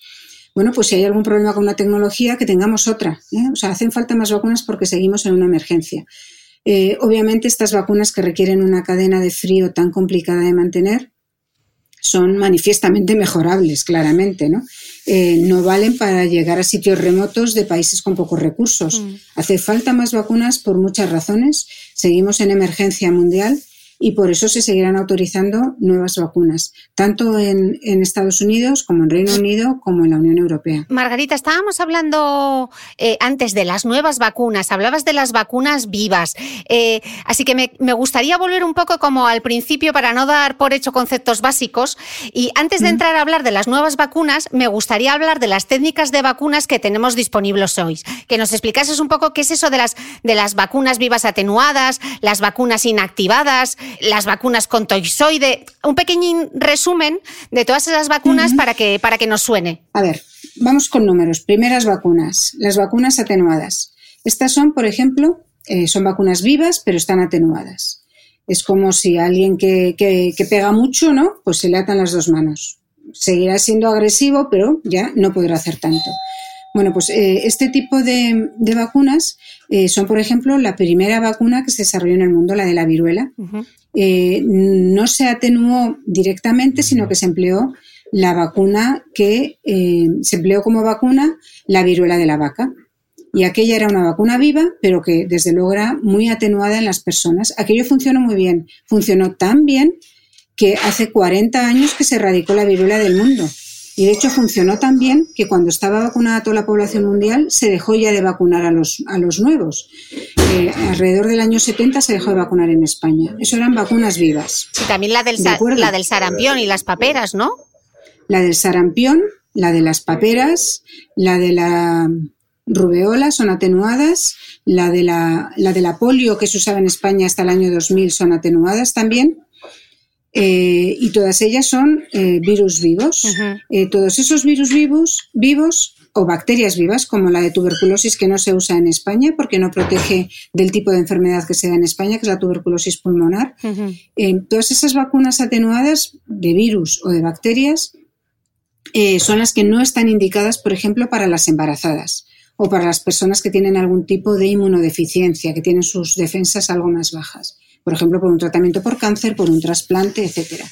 Bueno, pues si hay algún problema con una tecnología, que tengamos otra. ¿eh? O sea, hacen falta más vacunas porque seguimos en una emergencia. Eh, obviamente estas vacunas que requieren una cadena de frío tan complicada de mantener son manifiestamente mejorables, claramente, ¿no? Eh, no valen para llegar a sitios remotos de países con pocos recursos. Mm. Hace falta más vacunas por muchas razones. Seguimos en emergencia mundial y por eso se seguirán autorizando nuevas vacunas, tanto en, Estados Unidos como en Reino Unido como en la Unión Europea. Margarita, estábamos hablando eh, antes de las nuevas vacunas, hablabas de las vacunas vivas, eh, así que me, gustaría volver un poco como al principio para no dar por hecho conceptos básicos y antes de entrar a hablar de las nuevas vacunas, me gustaría hablar de las técnicas de vacunas que tenemos disponibles hoy, que nos explicases un poco qué es eso de las, de las vacunas vivas atenuadas, las vacunas inactivadas, las vacunas con toxoide. Un pequeño resumen de todas esas vacunas para, que, para que nos suene. A ver, vamos con números. Primeras vacunas, las vacunas atenuadas. Estas son, por ejemplo, eh, son vacunas vivas, pero están atenuadas. Es como si alguien que, que, pega mucho, ¿no? Pues se le atan las dos manos. Seguirá siendo agresivo, pero ya no podrá hacer tanto. Bueno, pues eh, este tipo de, vacunas eh, son, por ejemplo, la primera vacuna que se desarrolló en el mundo, la de la viruela. Eh, no se atenuó directamente, sino que se empleó la vacuna que se empleó como vacuna la viruela de la vaca. Y aquella era una vacuna viva, pero que desde luego era muy atenuada en las personas. Aquello funcionó muy bien. Funcionó tan bien que hace 40 años que se erradicó la viruela del mundo. Y de hecho funcionó tan bien que cuando estaba vacunada toda la población mundial se dejó ya de vacunar a los, a los nuevos. Eh, alrededor del año 70 se dejó de vacunar en España. Eso eran vacunas vivas. Sí, también la del, la del sarampión y las paperas, ¿no? La del sarampión, la de las paperas, la de la rubeola son atenuadas, la de la, la de la polio que se usaba en España hasta el año 2000 son atenuadas también. Eh, y todas ellas son eh, virus vivos. Eh, todos esos virus vivos, vivos o bacterias vivas, como la de tuberculosis que no se usa en España porque no protege del tipo de enfermedad que se da en España, que es la tuberculosis pulmonar. Todas esas vacunas atenuadas de virus o de bacterias son las que no están indicadas, por ejemplo, para las embarazadas o para las personas que tienen algún tipo de inmunodeficiencia, que tienen sus defensas algo más bajas. Por ejemplo, por un tratamiento por cáncer, por un trasplante, etcétera.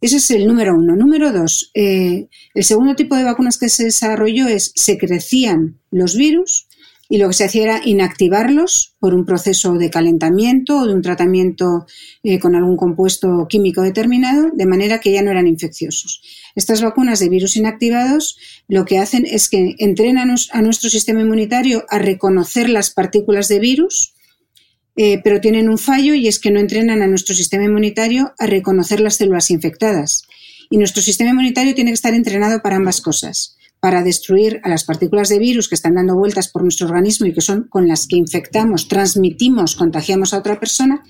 Ese es el número uno. Número dos, eh, el segundo tipo de vacunas que se desarrolló es se crecían los virus y lo que se hacía era inactivarlos por un proceso de calentamiento o de un tratamiento eh, con algún compuesto químico determinado, de manera que ya no eran infecciosos. Estas vacunas de virus inactivados lo que hacen es que entrenan a nuestro sistema inmunitario a reconocer las partículas de virus eh, pero tienen un fallo y es que no entrenan a nuestro sistema inmunitario a reconocer las células infectadas. Y nuestro sistema inmunitario tiene que estar entrenado para ambas cosas, para destruir a las partículas de virus que están dando vueltas por nuestro organismo y que son con las que infectamos, transmitimos, contagiamos a otra persona,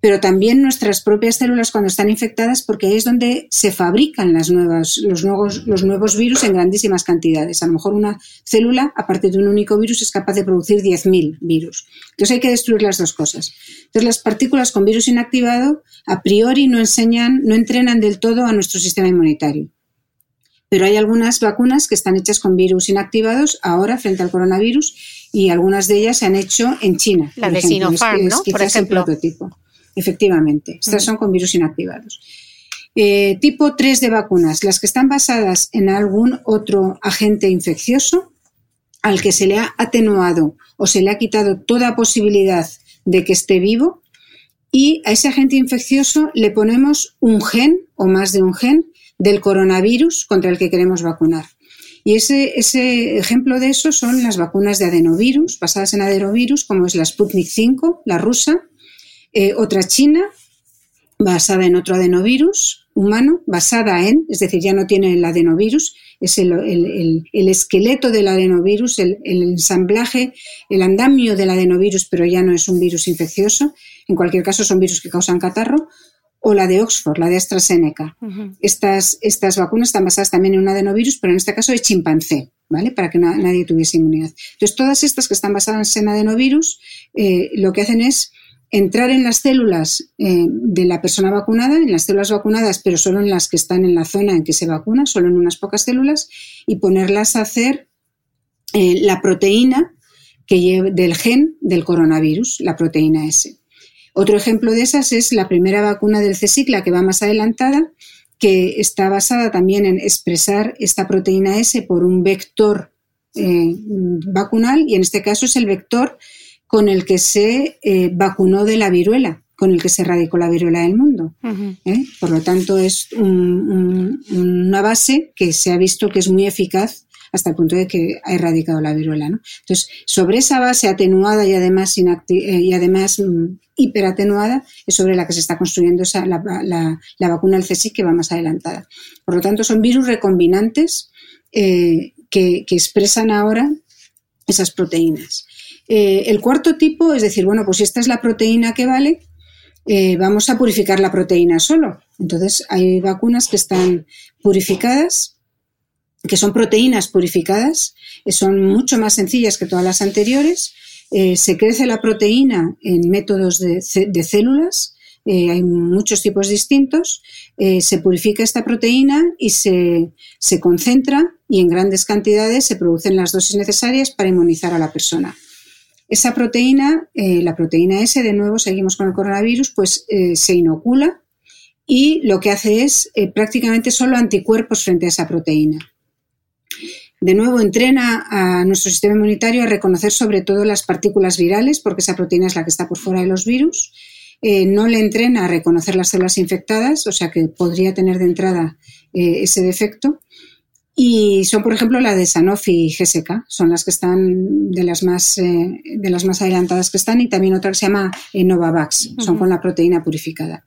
pero también nuestras propias células cuando están infectadas, porque ahí es donde se fabrican las nuevas, los, nuevos, los nuevos virus en grandísimas cantidades. A lo mejor una célula, a partir de un único virus, es capaz de producir 10.000 virus. Entonces hay que destruir las dos cosas. Entonces las partículas con virus inactivado, a priori no enseñan, no entrenan del todo a nuestro sistema inmunitario. Pero hay algunas vacunas que están hechas con virus inactivados ahora frente al coronavirus y algunas de ellas se han hecho en China. La de Sinopharm, ¿no? Por ejemplo. prototipo. Efectivamente, estas son con virus inactivados. Eh, tipo 3 de vacunas, las que están basadas en algún otro agente infeccioso al que se le ha atenuado o se le ha quitado toda posibilidad de que esté vivo y a ese agente infeccioso le ponemos un gen o más de un gen del coronavirus contra el que queremos vacunar. Y ese, ese ejemplo de eso son las vacunas de adenovirus, basadas en adenovirus, como es la Sputnik 5, la rusa, eh, otra china, basada en otro adenovirus humano, basada en, es decir, ya no tiene el adenovirus, es el, esqueleto del adenovirus, el, ensamblaje, el andamio del adenovirus, pero ya no es un virus infeccioso. En cualquier caso, son virus que causan catarro. O la de Oxford, la de AstraZeneca. estas, estas vacunas están basadas también en un adenovirus, pero en este caso de chimpancé, ¿vale? Para que nadie tuviese inmunidad. Entonces, todas estas que están basadas en adenovirus, eh, lo que hacen es entrar en las células eh, de la persona vacunada, en las células vacunadas, pero solo en las que están en la zona en que se vacuna, solo en unas pocas células, y ponerlas a hacer eh, la proteína que del gen del coronavirus, la proteína S. Otro ejemplo de esas es la primera vacuna del CSIC, la que va más adelantada, que está basada también en expresar esta proteína S por un vector eh, vacunal, y en este caso es el vector con el que se eh, vacunó de la viruela, con el que se erradicó la viruela del mundo. ¿eh? Por lo tanto, es una base que se ha visto que es muy eficaz hasta el punto de que ha erradicado la viruela. Entonces, sobre esa base atenuada y además, eh, y además mm, hiperatenuada es sobre la que se está construyendo esa, la, vacuna del CSIC que va más adelantada. Por lo tanto, son virus recombinantes que, que expresan ahora esas proteínas. Eh, el cuarto tipo es decir, bueno, pues esta es la proteína que vale, eh, vamos a purificar la proteína solo. Entonces, hay vacunas que están purificadas, que son proteínas purificadas, son mucho más sencillas que todas las anteriores. Eh, se crece la proteína en métodos de, células, hay muchos tipos distintos, se purifica esta proteína y se, se, concentra y en grandes cantidades se producen las dosis necesarias para inmunizar a la persona. Esa proteína, eh, la proteína S, de nuevo seguimos con el coronavirus, pues eh, se inocula y lo que hace es eh, prácticamente solo anticuerpos frente a esa proteína. De nuevo, entrena a nuestro sistema inmunitario a reconocer sobre todo las partículas virales, porque esa proteína es la que está por fuera de los virus. no le entrena a reconocer las células infectadas, o sea que podría tener de entrada ese defecto. Y son, por ejemplo, la de Sanofi y GSK, son las que están de las más, eh, de las más adelantadas que están, y también otra que se llama eh, Novavax, son con la proteína purificada.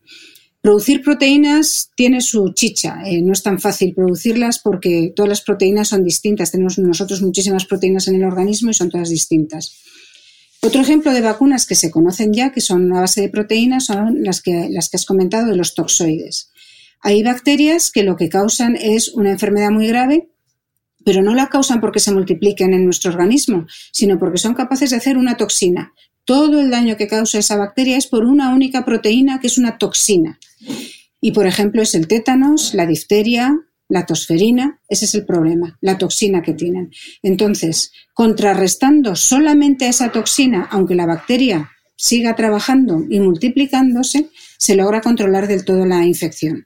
Producir proteínas tiene su chicha, eh, no es tan fácil producirlas porque todas las proteínas son distintas, tenemos nosotros muchísimas proteínas en el organismo y son todas distintas. Otro ejemplo de vacunas que se conocen ya, que son a base de proteínas, son las que, las que has comentado de los toxoides. Hay bacterias que lo que causan es una enfermedad muy grave pero no la causan porque se multipliquen en nuestro organismo, sino porque son capaces de hacer una toxina. Todo el daño que causa esa bacteria es por una única proteína que es una toxina. Y, por ejemplo, es el tétanos, la difteria, la tosferina, ese es el problema, la toxina que tienen. Entonces, contrarrestando solamente esa toxina, aunque la bacteria siga trabajando y multiplicándose, se logra controlar del todo la infección.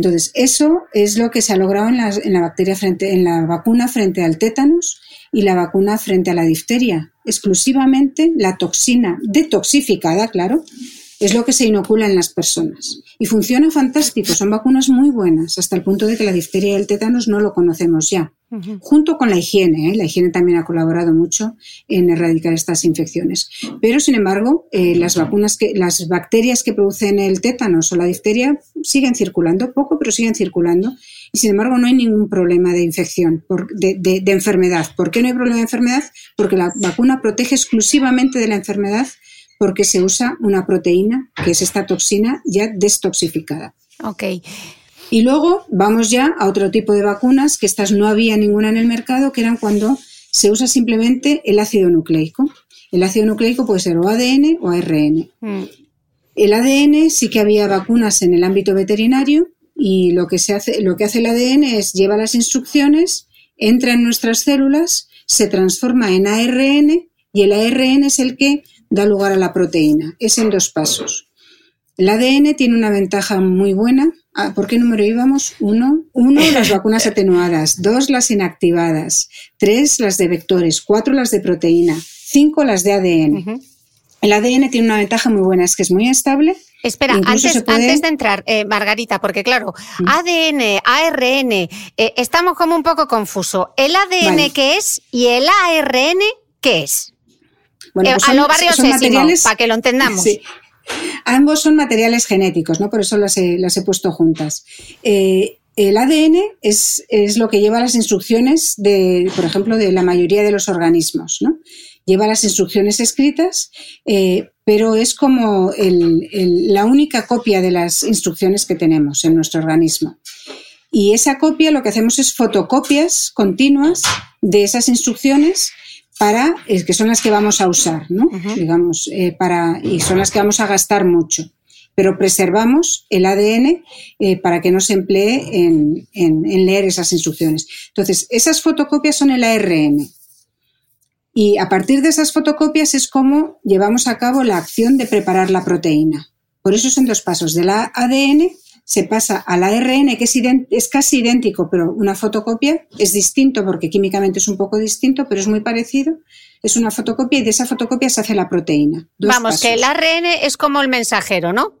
Entonces, eso es lo que se ha logrado en la, bacteria frente, en la vacuna frente al tétanos y la vacuna frente a la difteria. Exclusivamente la toxina detoxificada, claro, es lo que se inocula en las personas. Y funciona fantástico, son vacunas muy buenas, hasta el punto de que la difteria y el tétanos no lo conocemos ya. Junto con la higiene, ¿eh? la higiene también ha colaborado mucho en erradicar estas infecciones. Pero, sin embargo, eh, las vacunas que, las bacterias que producen el tétanos o la difteria siguen circulando, poco, pero siguen circulando. Y sin embargo, no hay ningún problema de infección, de, de enfermedad. ¿Por qué no hay problema de enfermedad? Porque la vacuna protege exclusivamente de la enfermedad porque se usa una proteína, que es esta toxina ya destoxificada. Ok. Y luego vamos ya a otro tipo de vacunas, que estas no había ninguna en el mercado, que eran cuando se usa simplemente el ácido nucleico. El ácido nucleico puede ser o ADN o ARN. Mm. El ADN sí que había vacunas en el ámbito veterinario y lo que, se hace, lo que hace el ADN es lleva las instrucciones, entra en nuestras células, se transforma en ARN y el ARN es el que da lugar a la proteína. Es en dos pasos. El ADN tiene una ventaja muy buena. Ah, ¿Por qué número íbamos? Uno, uno, las vacunas atenuadas. Dos, las inactivadas. Tres, las de vectores. Cuatro, las de proteína. Cinco, las de ADN. El ADN tiene una ventaja muy buena, es que es muy estable. Espera, antes, antes, de entrar, eh, Margarita, porque claro. ADN, ARN, eh, estamos como un poco confusos. ¿El ADN qué es y el ARN qué es? Bueno, eh, pues son, materiales, para que lo entendamos. Ambos son materiales genéticos, ¿no? Por eso las he, las he puesto juntas. Eh, el ADN es, es, lo que lleva las instrucciones de, por ejemplo, de la mayoría de los organismos, ¿no? Lleva las instrucciones escritas, eh, pero es como la única copia de las instrucciones que tenemos en nuestro organismo. Y esa copia lo que hacemos es fotocopias continuas de esas instrucciones para, que son las que vamos a usar, ¿no? Digamos, eh, para, y son las que vamos a gastar mucho. Pero preservamos el ADN eh, para que no se emplee en, leer esas instrucciones. Entonces, esas fotocopias son el ARN. Y a partir de esas fotocopias es como llevamos a cabo la acción de preparar la proteína. Por eso son dos pasos, del ADN se pasa al ARN, que es, casi idéntico, pero una fotocopia es distinto porque químicamente es un poco distinto, pero es muy parecido. Es una fotocopia y de esa fotocopia se hace la proteína. Vamos, que el ARN es como el mensajero, ¿no?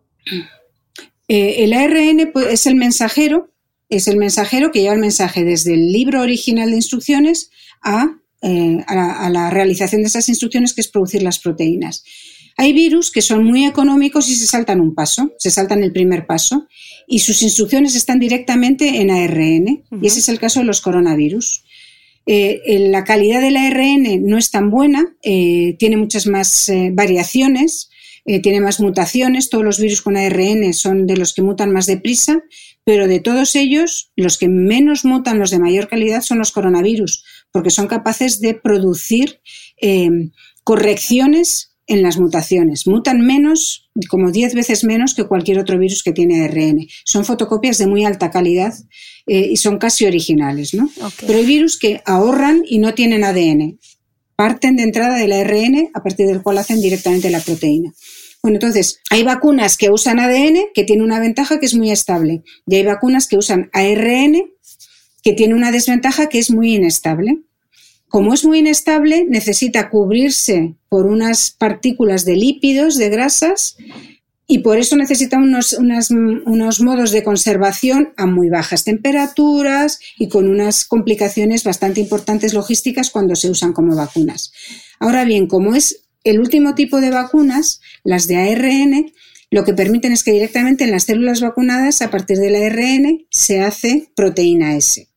Eh, el ARN pues, es el mensajero, es el mensajero que lleva el mensaje desde el libro original de instrucciones eh, a, a la realización de esas instrucciones, que es producir las proteínas. Hay virus que son muy económicos y se saltan un paso, se saltan el primer paso y sus instrucciones están directamente en ARN. Y ese es el caso de los coronavirus. Eh, la calidad del ARN no es tan buena, eh, tiene muchas más eh, variaciones, tiene más mutaciones. Todos los virus con ARN son de los que mutan más deprisa, pero de todos ellos, los que menos mutan, los de mayor calidad, son los coronavirus, porque son capaces de producir correcciones en las mutaciones. Mutan menos, como 10 veces menos que cualquier otro virus que tiene ARN. Son fotocopias de muy alta calidad eh, y son casi originales, ¿no? Pero hay virus que ahorran y no tienen ADN. Parten de entrada del ARN a partir del cual hacen directamente la proteína. Bueno, entonces, hay vacunas que usan ADN, que tiene una ventaja que es muy estable, y hay vacunas que usan ARN, que tiene una desventaja que es muy inestable. Como es muy inestable, necesita cubrirse por unas partículas de lípidos, de grasas, y por eso necesita unos, unos, modos de conservación a muy bajas temperaturas y con unas complicaciones bastante importantes logísticas cuando se usan como vacunas. Ahora bien, como es el último tipo de vacunas, las de ARN, lo que permiten es que directamente en las células vacunadas, a partir del ARN, se hace proteína S.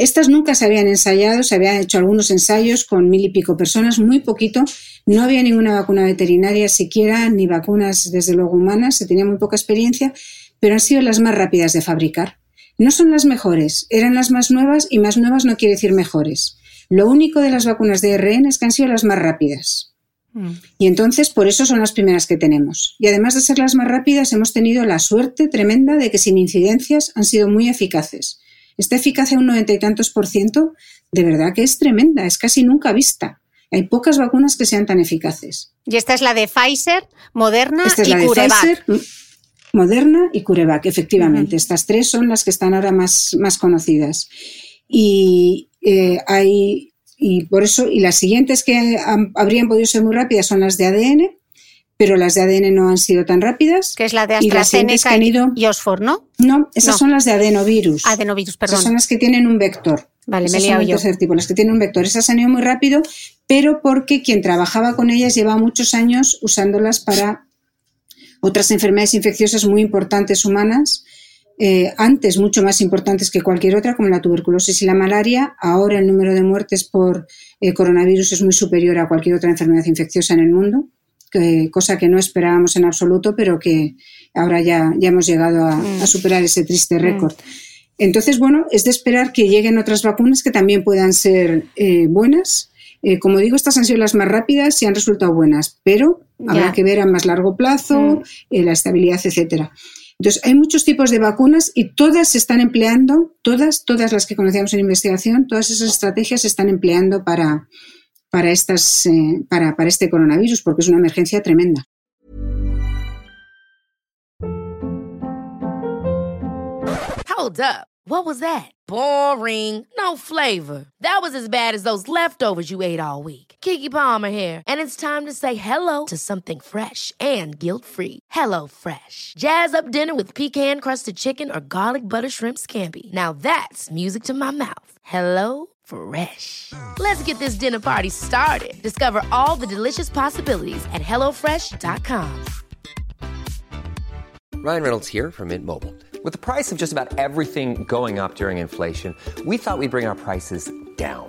Estas nunca se habían ensayado, se habían hecho algunos ensayos con mil y pico personas, muy poquito. No había ninguna vacuna veterinaria siquiera, ni vacunas desde luego humanas, se tenía muy poca experiencia, pero han sido las más rápidas de fabricar. No son las mejores, eran las más nuevas y más nuevas no quiere decir mejores. Lo único de las vacunas de ARN es que han sido las más rápidas. Mm. Y entonces por eso son las primeras que tenemos. Y además de ser las más rápidas, hemos tenido la suerte tremenda de que sin incidencias han sido muy eficaces. Esta eficacia un noventa y tantos por ciento, de verdad que es tremenda, es casi nunca vista. Hay pocas vacunas que sean tan eficaces. Y esta es la de Pfizer, Moderna esta es y la de Pfizer, Moderna y CureVac, efectivamente. Estas tres son las que están ahora más, más conocidas. Y eh, hay y por eso, y las siguientes que habrían podido ser muy rápidas son las de ADN, pero las de ADN no han sido tan rápidas. Que es la de AstraZeneca y, y Oxford, ¿no? No, esas son las de adenovirus. Adenovirus, perdón. Esas son las que tienen un vector. Vale, me he yo. tercer tipo, las que tienen un vector. Esas han ido muy rápido, pero porque quien trabajaba con ellas lleva muchos años usándolas para otras enfermedades infecciosas muy importantes humanas eh, antes mucho más importantes que cualquier otra, como la tuberculosis y la malaria. Ahora el número de muertes por eh, coronavirus es muy superior a cualquier otra enfermedad infecciosa en el mundo, cosa que no esperábamos en absoluto, pero que ahora ya, ya hemos llegado a, mm. superar ese triste mm. récord. Entonces, bueno, es de esperar que lleguen otras vacunas que también puedan ser eh, buenas. como digo, estas han sido las más rápidas y han resultado buenas, pero habrá que ver a más largo plazo, mm. la estabilidad, etcétera. Entonces, hay muchos tipos de vacunas y todas se están empleando, todas, todas las que conocíamos en investigación, todas esas estrategias se están empleando para, para, estas, eh, para, para este coronavirus, porque es una emergencia tremenda. Hold up. What was that? Boring. No flavor. That was as bad as those leftovers you ate all week. Kiki Palmer here, and it's time to say hello to something fresh and guilt-free. Hello Fresh. Jazz up dinner with pecan-crusted chicken or garlic butter shrimp scampi. Now that's music to my mouth. Hello Fresh. Let's get this dinner party started. Discover all the delicious possibilities at hellofresh.com. Ryan Reynolds here from Mint Mobile. With the price of just about everything going up during inflation, we thought we'd bring our prices down.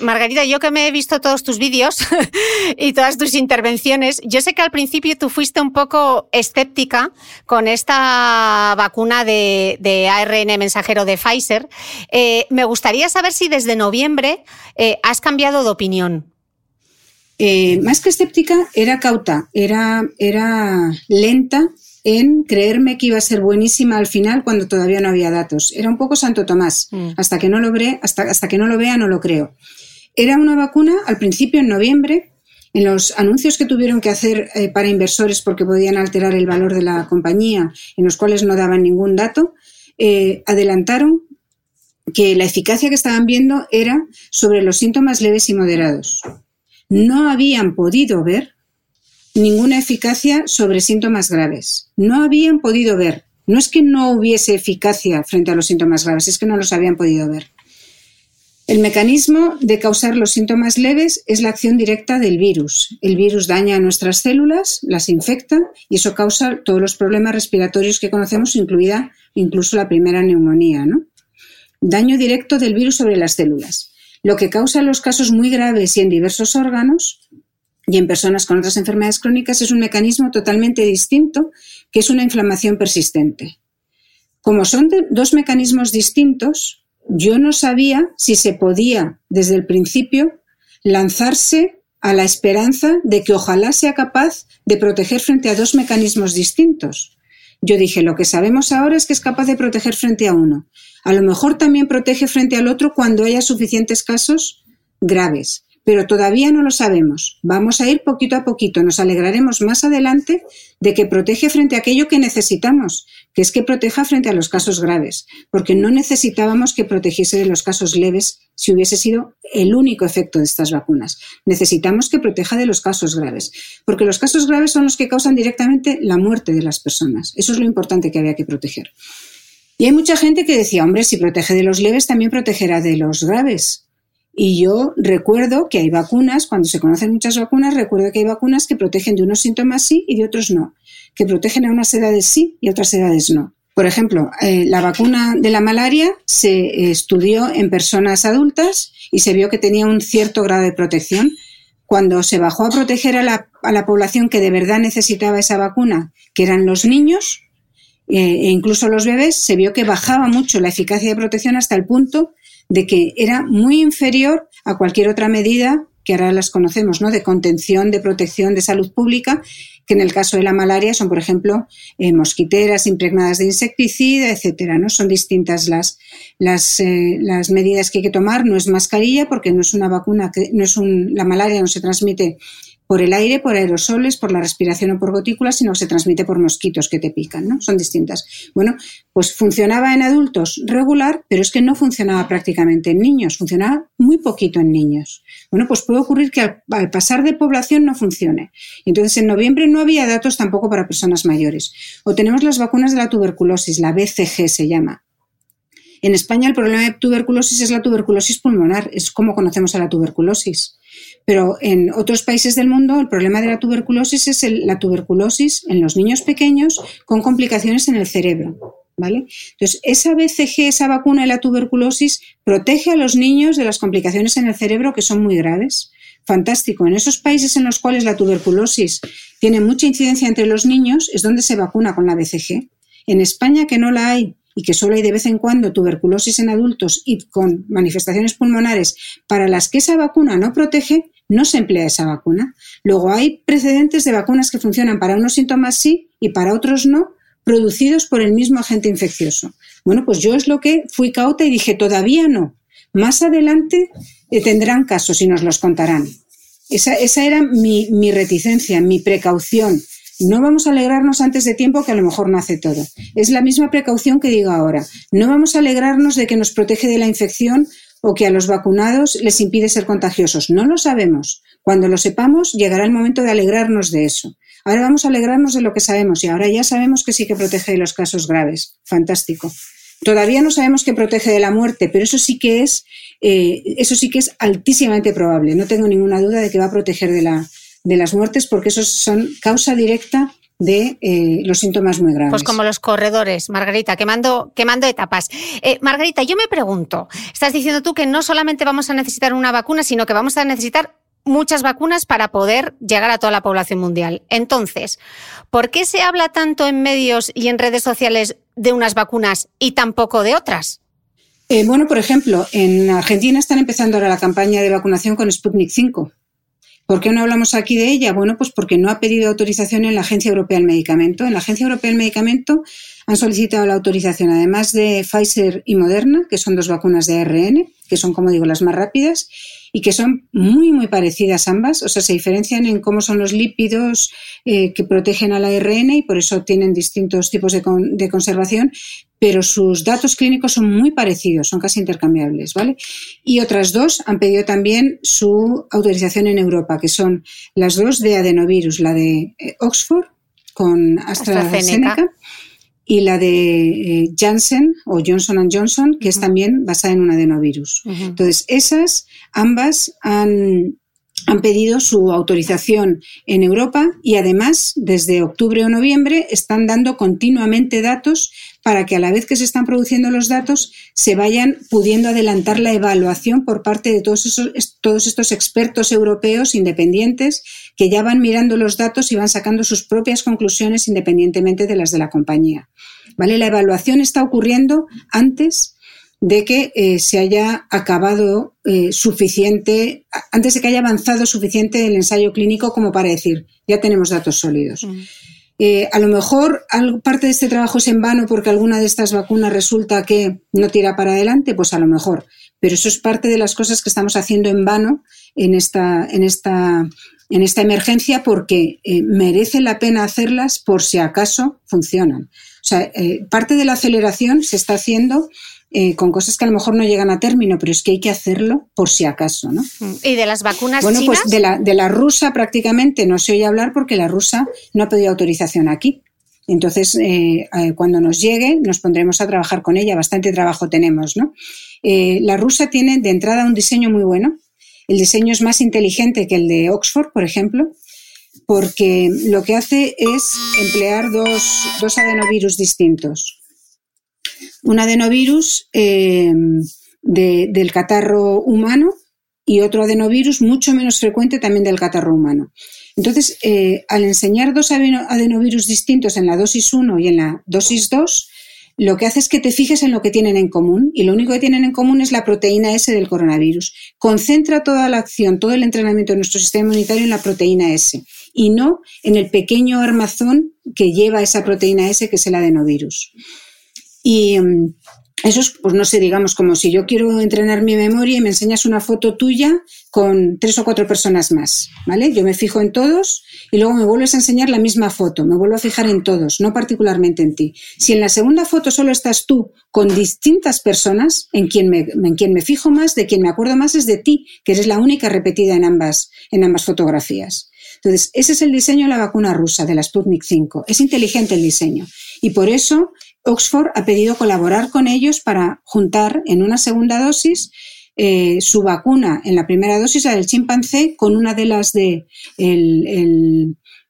Margarita, yo que me he visto todos tus vídeos y todas tus intervenciones, yo sé que al principio tú fuiste un poco escéptica con esta vacuna de, ARN mensajero de Pfizer. Eh, me gustaría saber si desde noviembre eh, has cambiado de opinión. Eh, más que escéptica, era cauta, era, era lenta en creerme que iba a ser buenísima al final cuando todavía no había datos. Era un poco Santo Tomás. Mm. Hasta que no lo ve, hasta, hasta que no lo vea, no lo creo. Era una vacuna al principio en noviembre. En los anuncios que tuvieron que hacer eh, para inversores porque podían alterar el valor de la compañía, en los cuales no daban ningún dato, eh, adelantaron que la eficacia que estaban viendo era sobre los síntomas leves y moderados. No habían podido ver ninguna eficacia sobre síntomas graves. No habían podido ver. No es que no hubiese eficacia frente a los síntomas graves, es que no los habían podido ver. El mecanismo de causar los síntomas leves es la acción directa del virus. El virus daña a nuestras células, las infecta y eso causa todos los problemas respiratorios que conocemos, incluida incluso la primera neumonía. ¿no? Daño directo del virus sobre las células. Lo que causa los casos muy graves y en diversos órganos y en personas con otras enfermedades crónicas es un mecanismo totalmente distinto, que es una inflamación persistente. Como son dos mecanismos distintos, yo no sabía si se podía desde el principio lanzarse a la esperanza de que ojalá sea capaz de proteger frente a dos mecanismos distintos. Yo dije, lo que sabemos ahora es que es capaz de proteger frente a uno. A lo mejor también protege frente al otro cuando haya suficientes casos graves pero todavía no lo sabemos. Vamos a ir poquito a poquito. Nos alegraremos más adelante de que protege frente a aquello que necesitamos, que es que proteja frente a los casos graves, porque no necesitábamos que protegiese de los casos leves si hubiese sido el único efecto de estas vacunas. Necesitamos que proteja de los casos graves, porque los casos graves son los que causan directamente la muerte de las personas. Eso es lo importante que había que proteger. Y hay mucha gente que decía, hombre, si protege de los leves, también protegerá de los graves. Y yo recuerdo que hay vacunas, cuando se conocen muchas vacunas, recuerdo que hay vacunas que protegen de unos síntomas sí y de otros no, que protegen a unas edades sí y a otras edades no. Por ejemplo, eh, la vacuna de la malaria se estudió en personas adultas y se vio que tenía un cierto grado de protección. Cuando se bajó a proteger a la, población que de verdad necesitaba esa vacuna, que eran los niños eh, e incluso los bebés, se vio que bajaba mucho la eficacia de protección hasta el punto de que era muy inferior a cualquier otra medida que ahora las conocemos, ¿no? De contención, de protección, de salud pública, que en el caso de la malaria son, por ejemplo, eh, mosquiteras impregnadas de insecticida, etcétera, ¿no? Son distintas las, las, eh, las medidas que hay que tomar. No es mascarilla porque no es una vacuna, que, no es un, la malaria no se transmite por el aire, por aerosoles, por la respiración o por gotículas, sino que se transmite por mosquitos que te pican, ¿no? Son distintas. Bueno, pues funcionaba en adultos regular, pero es que no funcionaba prácticamente en niños, funcionaba muy poquito en niños. Bueno, pues puede ocurrir que al, al pasar de población no funcione. Entonces, en noviembre no había datos tampoco para personas mayores. O tenemos las vacunas de la tuberculosis, la BCG se llama. En España el problema de tuberculosis es la tuberculosis pulmonar, es como conocemos a la tuberculosis. Pero en otros países del mundo el problema de la tuberculosis es la tuberculosis en los niños pequeños con complicaciones en el cerebro. ¿Vale? Entonces, esa BCG, esa vacuna de la tuberculosis, protege a los niños de las complicaciones en el cerebro que son muy graves. Fantástico. En esos países en los cuales la tuberculosis tiene mucha incidencia entre los niños, es donde se vacuna con la BCG. En España, que no la hay, y que solo hay de vez en cuando tuberculosis en adultos y con manifestaciones pulmonares para las que esa vacuna no protege, no se emplea esa vacuna. Luego hay precedentes de vacunas que funcionan para unos síntomas sí y para otros no, producidos por el mismo agente infeccioso. Bueno, pues yo es lo que fui cauta y dije, todavía no. Más adelante eh, tendrán casos y nos los contarán. Esa, esa era mi, mi reticencia, mi precaución. No vamos a alegrarnos antes de tiempo que a lo mejor no hace todo. Es la misma precaución que digo ahora. No vamos a alegrarnos de que nos protege de la infección o que a los vacunados les impide ser contagiosos. No lo sabemos. Cuando lo sepamos, llegará el momento de alegrarnos de eso. Ahora vamos a alegrarnos de lo que sabemos y ahora ya sabemos que sí que protege de los casos graves. Fantástico. Todavía no sabemos que protege de la muerte, pero eso sí que es, eh, eso sí que es altísimamente probable. No tengo ninguna duda de que va a proteger de la, de las muertes porque esos son causa directa de eh, los síntomas muy graves. Pues como los corredores, Margarita, quemando, quemando etapas. Eh, Margarita, yo me pregunto, estás diciendo tú que no solamente vamos a necesitar una vacuna, sino que vamos a necesitar muchas vacunas para poder llegar a toda la población mundial. Entonces, ¿por qué se habla tanto en medios y en redes sociales de unas vacunas y tampoco de otras? Eh, bueno, por ejemplo, en Argentina están empezando ahora la campaña de vacunación con Sputnik 5. ¿Por qué no hablamos aquí de ella? Bueno, pues porque no ha pedido autorización en la Agencia Europea del Medicamento. En la Agencia Europea del Medicamento han solicitado la autorización, además de Pfizer y Moderna, que son dos vacunas de ARN, que son, como digo, las más rápidas, y que son muy, muy parecidas ambas. O sea, se diferencian en cómo son los lípidos eh, que protegen al ARN y por eso tienen distintos tipos de, de, conservación, pero sus datos clínicos son muy parecidos, son casi intercambiables, ¿vale? Y otras dos han pedido también su autorización en Europa, que son las dos de adenovirus, la de eh, Oxford con AstraZeneca. AstraZeneca y la de eh, Janssen o Johnson Johnson, que uh -huh. es también basada en un adenovirus. Uh -huh. Entonces, esas ambas han, han pedido su autorización en Europa y además desde octubre o noviembre están dando continuamente datos para que a la vez que se están produciendo los datos se vayan pudiendo adelantar la evaluación por parte de todos, esos, todos estos expertos europeos independientes que ya van mirando los datos y van sacando sus propias conclusiones independientemente de las de la compañía. ¿Vale? La evaluación está ocurriendo antes de que eh, se haya acabado eh, suficiente, antes de que haya avanzado suficiente el ensayo clínico como para decir, ya tenemos datos sólidos. Mm. Eh, a lo mejor parte de este trabajo es en vano porque alguna de estas vacunas resulta que no tira para adelante, pues a lo mejor. Pero eso es parte de las cosas que estamos haciendo en vano en esta, en esta, en esta emergencia porque eh, merece la pena hacerlas por si acaso funcionan. O sea, eh, parte de la aceleración se está haciendo eh, con cosas que a lo mejor no llegan a término, pero es que hay que hacerlo por si acaso, ¿no? ¿Y de las vacunas bueno, chinas? pues de la, de la rusa prácticamente no se oye hablar porque la rusa no ha pedido autorización aquí. Entonces, eh, eh, cuando nos llegue, nos pondremos a trabajar con ella. Bastante trabajo tenemos, ¿no? Eh, la rusa tiene de entrada un diseño muy bueno. El diseño es más inteligente que el de Oxford, por ejemplo, porque lo que hace es emplear dos, dos adenovirus distintos. Un adenovirus eh, del catarro humano y otro adenovirus mucho menos frecuente también del catarro humano. Entonces, eh, al enseñar dos adenovirus distintos en la dosis 1 y en la dosis 2, lo que hace es que te fijes en lo que tienen en común y lo único que tienen en común es la proteína S del coronavirus. Concentra toda la acción, todo el entrenamiento de nuestro sistema inmunitario en la proteína S y no en el pequeño armazón que lleva esa proteína S que es el adenovirus. Y mm, eso es, pues no sé, digamos, como si yo quiero entrenar mi memoria y me enseñas una foto tuya con tres o cuatro personas más, ¿vale? Yo me fijo en todos y luego me vuelves a enseñar la misma foto, me vuelvo a fijar en todos, no particularmente en ti. Si en la segunda foto solo estás tú con distintas personas, en quien me, en me fijo más, de quien me acuerdo más es de ti, que eres la única repetida en ambas, en ambas fotografías. Entonces, ese es el diseño de la vacuna rusa, de la Sputnik 5. Es inteligente el diseño. Y por eso Oxford ha pedido colaborar con ellos para juntar en una segunda dosis eh, su vacuna en la primera dosis, la del chimpancé, con una de las de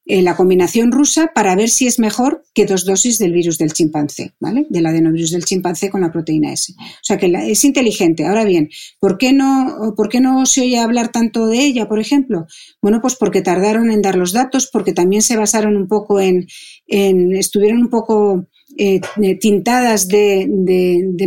la combinación rusa para ver si es mejor que dos dosis del virus del chimpancé, ¿vale? Del adenovirus del chimpancé con la proteína S. O sea que es inteligente. Ahora bien, ¿por qué, no, ¿por qué no se oye hablar tanto de ella, por ejemplo? Bueno, pues porque tardaron en dar los datos, porque también se basaron un poco en, en estuvieron un poco eh, tintadas de,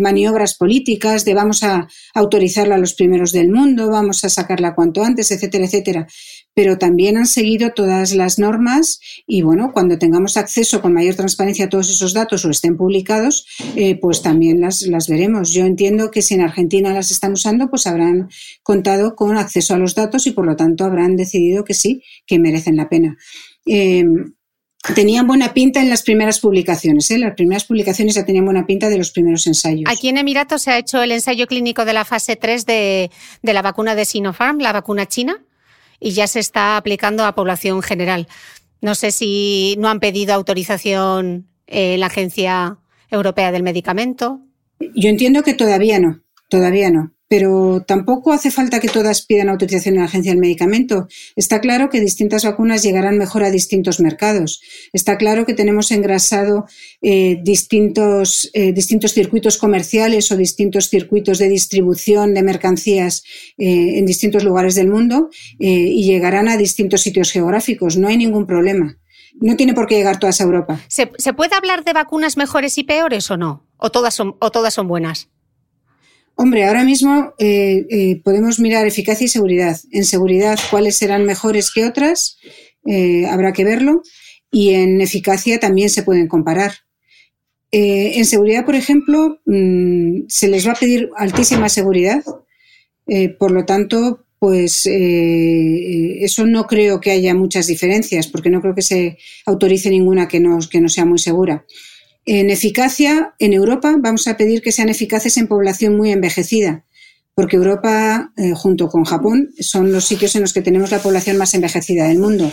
maniobras políticas, de vamos a autorizarla a los primeros del mundo, vamos a sacarla cuanto antes, etcétera, etcétera. Pero también han seguido todas las normas y, bueno, cuando tengamos acceso con mayor transparencia a todos esos datos o estén publicados, eh, pues también las, las veremos. Yo entiendo que si en Argentina las están usando, pues habrán contado con acceso a los datos y, por lo tanto, habrán decidido que sí, que merecen la pena. Eh, tenían buena pinta en las primeras publicaciones. ¿eh? Las primeras publicaciones ya tenían buena pinta de los primeros ensayos. Aquí en Emiratos se ha hecho el ensayo clínico de la fase 3 de, la vacuna de Sinopharm, la vacuna china, y ya se está aplicando a población general. No sé si no han pedido autorización en la Agencia Europea del Medicamento. Yo entiendo que todavía no, todavía no pero tampoco hace falta que todas pidan autorización en la Agencia del Medicamento. Está claro que distintas vacunas llegarán mejor a distintos mercados. Está claro que tenemos engrasado eh, distintos, eh, distintos circuitos comerciales o distintos circuitos de distribución de mercancías eh, en distintos lugares del mundo y llegarán a distintos sitios geográficos. No hay ningún problema. No tiene por qué llegar todas a Europa. ¿Se, puede hablar de vacunas mejores y peores o no? ¿O todas son, o todas son buenas? Hombre, ahora mismo eh, eh, podemos mirar eficacia y seguridad. En seguridad, cuáles serán mejores que otras, eh, habrá que verlo. Y en eficacia también se pueden comparar. en seguridad, por ejemplo, mm, se les va a pedir altísima seguridad. por lo tanto, pues eso no creo que haya muchas diferencias, porque no creo que se autorice ninguna que no, que no sea muy segura. En eficacia, en Europa vamos a pedir que sean eficaces en población muy envejecida, porque Europa, eh, junto con Japón, son los sitios en los que tenemos la población más envejecida del mundo.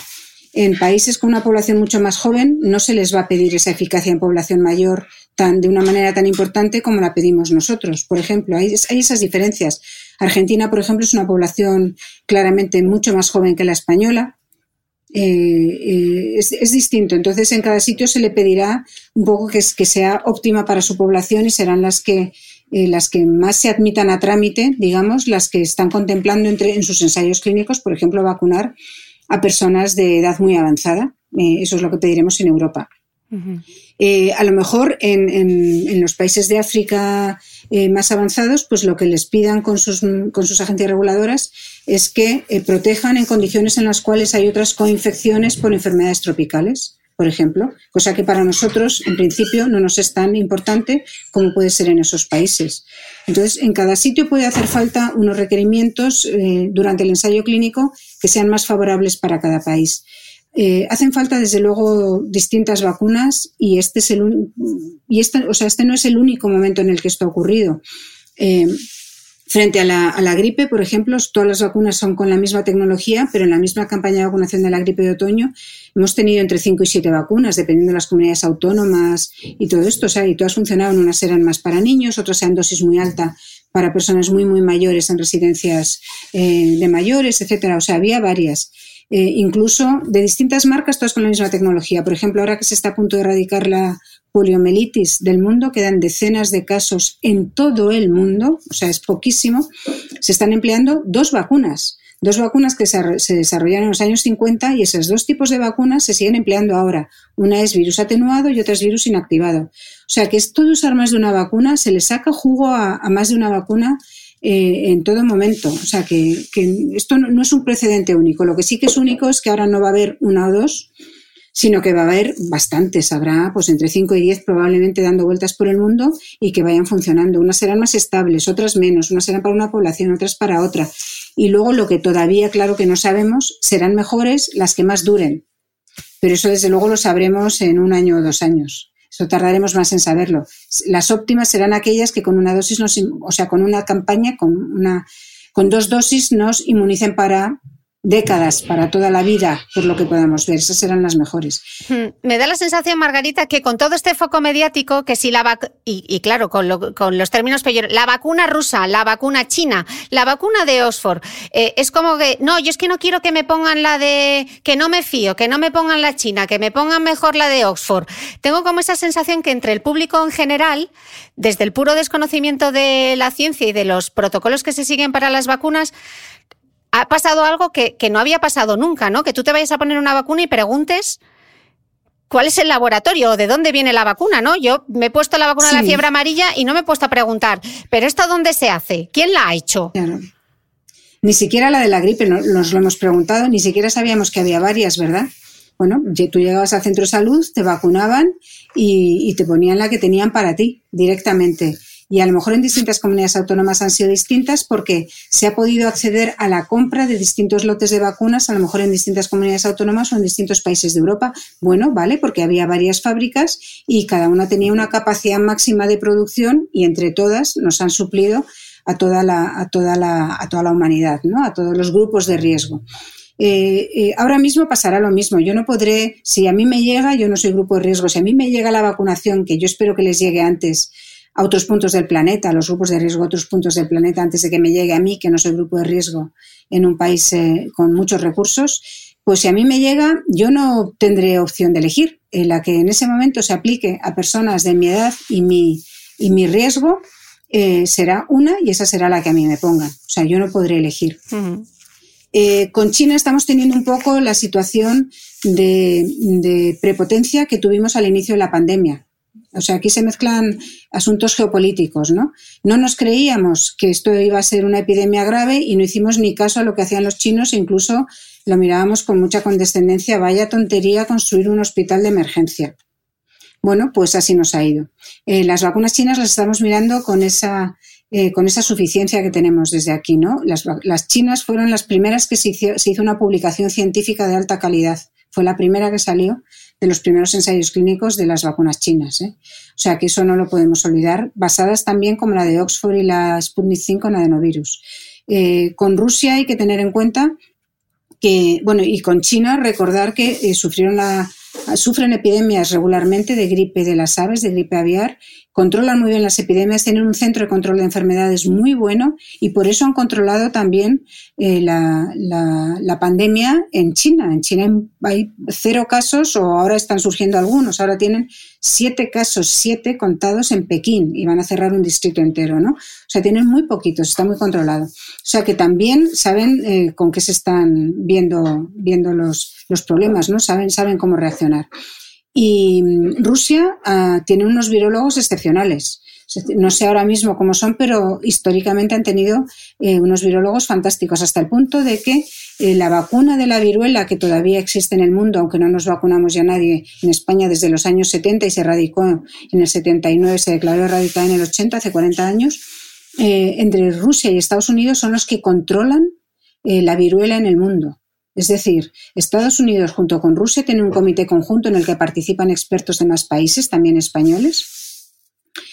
En países con una población mucho más joven no se les va a pedir esa eficacia en población mayor tan, de una manera tan importante como la pedimos nosotros. Por ejemplo, hay, hay esas diferencias. Argentina, por ejemplo, es una población claramente mucho más joven que la española, eh, eh, es, distinto. Entonces, en cada sitio se le pedirá un poco que, que sea óptima para su población y serán las que, eh, las que más se admitan a trámite, digamos, las que están contemplando entre, en sus ensayos clínicos, por ejemplo, vacunar a personas de edad muy avanzada. eso es lo que pediremos en Europa. A lo mejor en, los países de África eh, más avanzados, pues lo que les pidan con sus, con sus agencias reguladoras es que eh, protejan en condiciones en las cuales hay otras coinfecciones por enfermedades tropicales, por ejemplo, cosa que para nosotros en principio no nos es tan importante como puede ser en esos países. Entonces, en cada sitio puede hacer falta unos requerimientos durante el ensayo clínico que sean más favorables para cada país. Eh, hacen falta, desde luego, distintas vacunas y este es el y este, o sea, este no es el único momento en el que esto ha ocurrido. Eh, Frente a la, gripe, por ejemplo, todas las vacunas son con la misma tecnología, pero en la misma campaña de vacunación de la gripe de otoño hemos tenido entre 5 y 7 vacunas, dependiendo de las comunidades autónomas y todo esto. O sea, y todas funcionaban, unas eran más para niños, otras eran dosis muy alta para personas muy, muy mayores en residencias eh, de mayores, etcétera. O sea, había varias. Eh, incluso de distintas marcas, todas con la misma tecnología. Por ejemplo, ahora que se está a punto de erradicar la poliomielitis del mundo, quedan decenas de casos en todo el mundo, o sea, es poquísimo, se están empleando dos vacunas. Dos vacunas que se desarrollaron en los años 50 y esos dos tipos de vacunas se siguen empleando ahora. Una es virus atenuado y otra es virus inactivado. O sea que esto de usar más de una vacuna se le saca jugo a más de una vacuna eh, en todo momento. O sea, que, esto no, es un precedente único. Lo que sí que es único es que ahora no va a haber una o dos, sino que va a haber bastantes. Habrá pues entre 5 y 10 probablemente dando vueltas por el mundo y que vayan funcionando. Unas serán más estables, otras menos. Unas serán para una población, otras para otra. Y luego lo que todavía, claro que no sabemos, serán mejores las que más duren. Pero eso desde luego lo sabremos en un año o dos años. Eso tardaremos más en saberlo. Las óptimas serán aquellas que con una dosis, nos, o sea, con una campaña, con, una, con dos dosis nos inmunicen para décadas, para toda la vida, por lo que podamos ver. Esas serán las mejores. Hmm. Me da la sensación, Margarita, que con todo este foco mediático, que si la y, claro, con, los términos peor, la vacuna rusa, la vacuna china, la vacuna de Oxford, eh, es como que, no, yo es que no quiero que me pongan la de, que no me fío, que no me pongan la china, que me pongan mejor la de Oxford. Tengo como esa sensación que entre el público en general, desde el puro desconocimiento de la ciencia y de los protocolos que se siguen para las vacunas, ha pasado algo que, no había pasado nunca, ¿no? Que tú te vayas a poner una vacuna y preguntes cuál es el laboratorio o de dónde viene la vacuna, ¿no? Yo me he puesto la vacuna de la fiebre amarilla y no me he puesto a preguntar, ¿pero esto dónde se hace? ¿Quién la ha hecho? Ni siquiera la de la gripe nos lo hemos preguntado, ni siquiera sabíamos que había varias, ¿verdad? Bueno, tú llegabas al centro de salud, te vacunaban y, y te ponían la que tenían para ti directamente y a lo mejor en distintas comunidades autónomas han sido distintas porque se ha podido acceder a la compra de distintos lotes de vacunas, a lo mejor en distintas comunidades autónomas o en distintos países de Europa. Bueno, vale, porque había varias fábricas y cada una tenía una capacidad máxima de producción y entre todas nos han suplido a toda la, a toda la, a toda la humanidad, ¿no? a todos los grupos de riesgo. Eh, eh, ahora mismo pasará lo mismo. Yo no podré, si a mí me llega, yo no soy grupo de riesgo, si a mí me llega la vacunación, que yo espero que les llegue antes, a otros puntos del planeta, a los grupos de riesgo a otros puntos del planeta antes de que me llegue a mí, que no soy grupo de riesgo en un país eh, con muchos recursos, pues si a mí me llega, yo no tendré opción de elegir. En la que en ese momento se aplique a personas de mi edad y mi, y mi riesgo eh, será una y esa será la que a mí me pongan. O sea, yo no podré elegir. Eh, con China estamos teniendo un poco la situación de prepotencia que tuvimos al inicio de la pandemia. O sea, aquí se mezclan asuntos geopolíticos, ¿no? No nos creíamos que esto iba a ser una epidemia grave y no hicimos ni caso a lo que hacían los chinos incluso lo mirábamos con mucha condescendencia. Vaya tontería construir un hospital de emergencia. Bueno, pues así nos ha ido. Eh, las vacunas chinas las estamos mirando con esa, eh, con esa suficiencia que tenemos desde aquí, ¿no? Las, chinas fueron las primeras que se hizo una publicación científica de alta calidad. Fue la primera que salió de los primeros ensayos clínicos de las vacunas chinas. ¿eh? O sea que eso no lo podemos olvidar, basadas también como la de Oxford y la Sputnik 5 en adenovirus. Eh, con Rusia hay que tener en cuenta que, bueno, y con China recordar que eh, sufrieron la, sufren epidemias regularmente de gripe de las aves, de gripe aviar, controlan muy bien las epidemias, tienen un centro de control de enfermedades muy bueno y por eso han controlado también eh, la, la, pandemia en China. En China hay cero casos o ahora están surgiendo algunos, ahora tienen siete casos, siete contados en Pekín y van a cerrar un distrito entero, ¿no? O sea, tienen muy poquitos, está muy controlado. O sea, que también saben eh, con qué se están viendo, viendo los, los problemas, ¿no? Saben, saben cómo reaccionar. Y mm, Rusia ah, tiene unos virólogos excepcionales. No sé ahora mismo cómo son, pero históricamente han tenido eh, unos virólogos fantásticos, hasta el punto de que eh, la vacuna de la viruela que todavía existe en el mundo, aunque no nos vacunamos ya nadie en España desde los años 70 y se radicó en el 79, se declaró erradicada en el 80, hace 40 años, eh, entre Rusia y Estados Unidos son los que controlan la viruela en el mundo. Es decir, Estados Unidos junto con Rusia tienen un comité conjunto en el que participan expertos de más países, también españoles,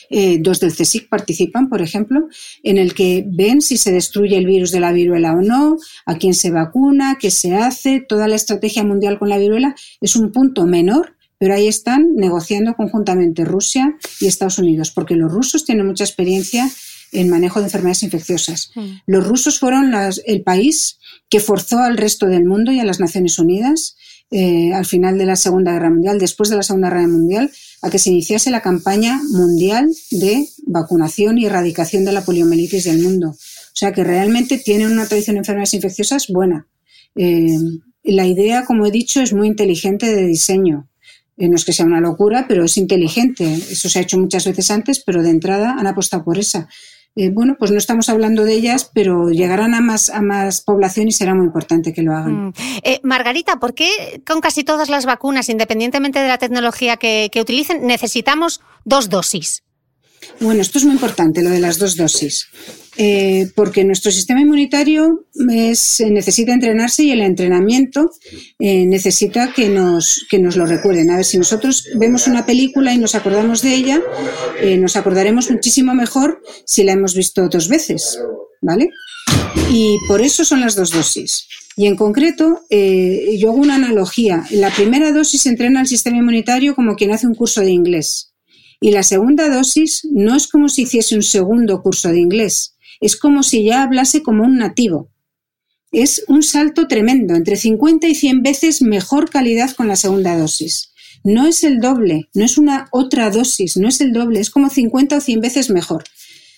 eh, dos del CSIC participan, por ejemplo, en el que ven si se destruye el virus de la viruela o no, a quién se vacuna, qué se hace, toda la estrategia mundial con la viruela es un punto menor, pero ahí están negociando conjuntamente Rusia y Estados Unidos, porque los rusos tienen mucha experiencia en manejo de enfermedades infecciosas. Mm. Los rusos fueron el país que forzó al resto del mundo y a las Naciones Unidas eh, al final de la Segunda Guerra Mundial, después de la Segunda Guerra Mundial, a que se iniciase la campaña mundial de vacunación y erradicación de la poliomielitis del mundo. O sea que realmente tienen una tradición de enfermedades infecciosas buena. Eh, la idea, como he dicho, es muy inteligente de diseño. Eh, no es que sea una locura, pero es inteligente. Eso se ha hecho muchas veces antes, pero de entrada han apostado por esa. Eh, bueno, pues no estamos hablando de ellas, pero llegarán a más, a más población y será muy importante que lo hagan. Mm. Eh, Margarita, ¿por qué con casi todas las vacunas, independientemente de la tecnología que, que utilicen, necesitamos dos dosis? Bueno, esto es muy importante, lo de las dos dosis. Eh, porque nuestro sistema inmunitario es, necesita entrenarse y el entrenamiento eh, necesita que nos, que nos lo recuerden. A ver, si nosotros vemos una película y nos acordamos de ella, eh, nos acordaremos muchísimo mejor si la hemos visto dos veces, ¿vale? Y por eso son las dos dosis. Y en concreto, yo hago una analogía. La primera dosis entrena el sistema inmunitario como quien hace un curso de inglés. Y la segunda dosis no es como si hiciese un segundo curso de inglés es como si ya hablase como un nativo. Es un salto tremendo, entre 50 y 100 veces mejor calidad con la segunda dosis. No es el doble, no es una otra dosis, no es el doble, es como 50 o 100 veces mejor.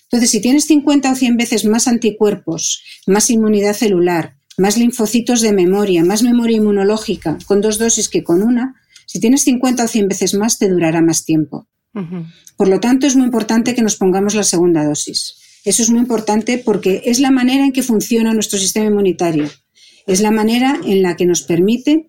Entonces, si tienes 50 o 100 veces más anticuerpos, más inmunidad celular, más linfocitos de memoria, más memoria inmunológica con dos dosis que con una, si tienes 50 o 100 veces más, te durará más tiempo. Por lo tanto, es muy importante que nos pongamos la segunda dosis. Eso es muy importante porque es la manera en que funciona nuestro sistema inmunitario. Es la manera en la que nos permite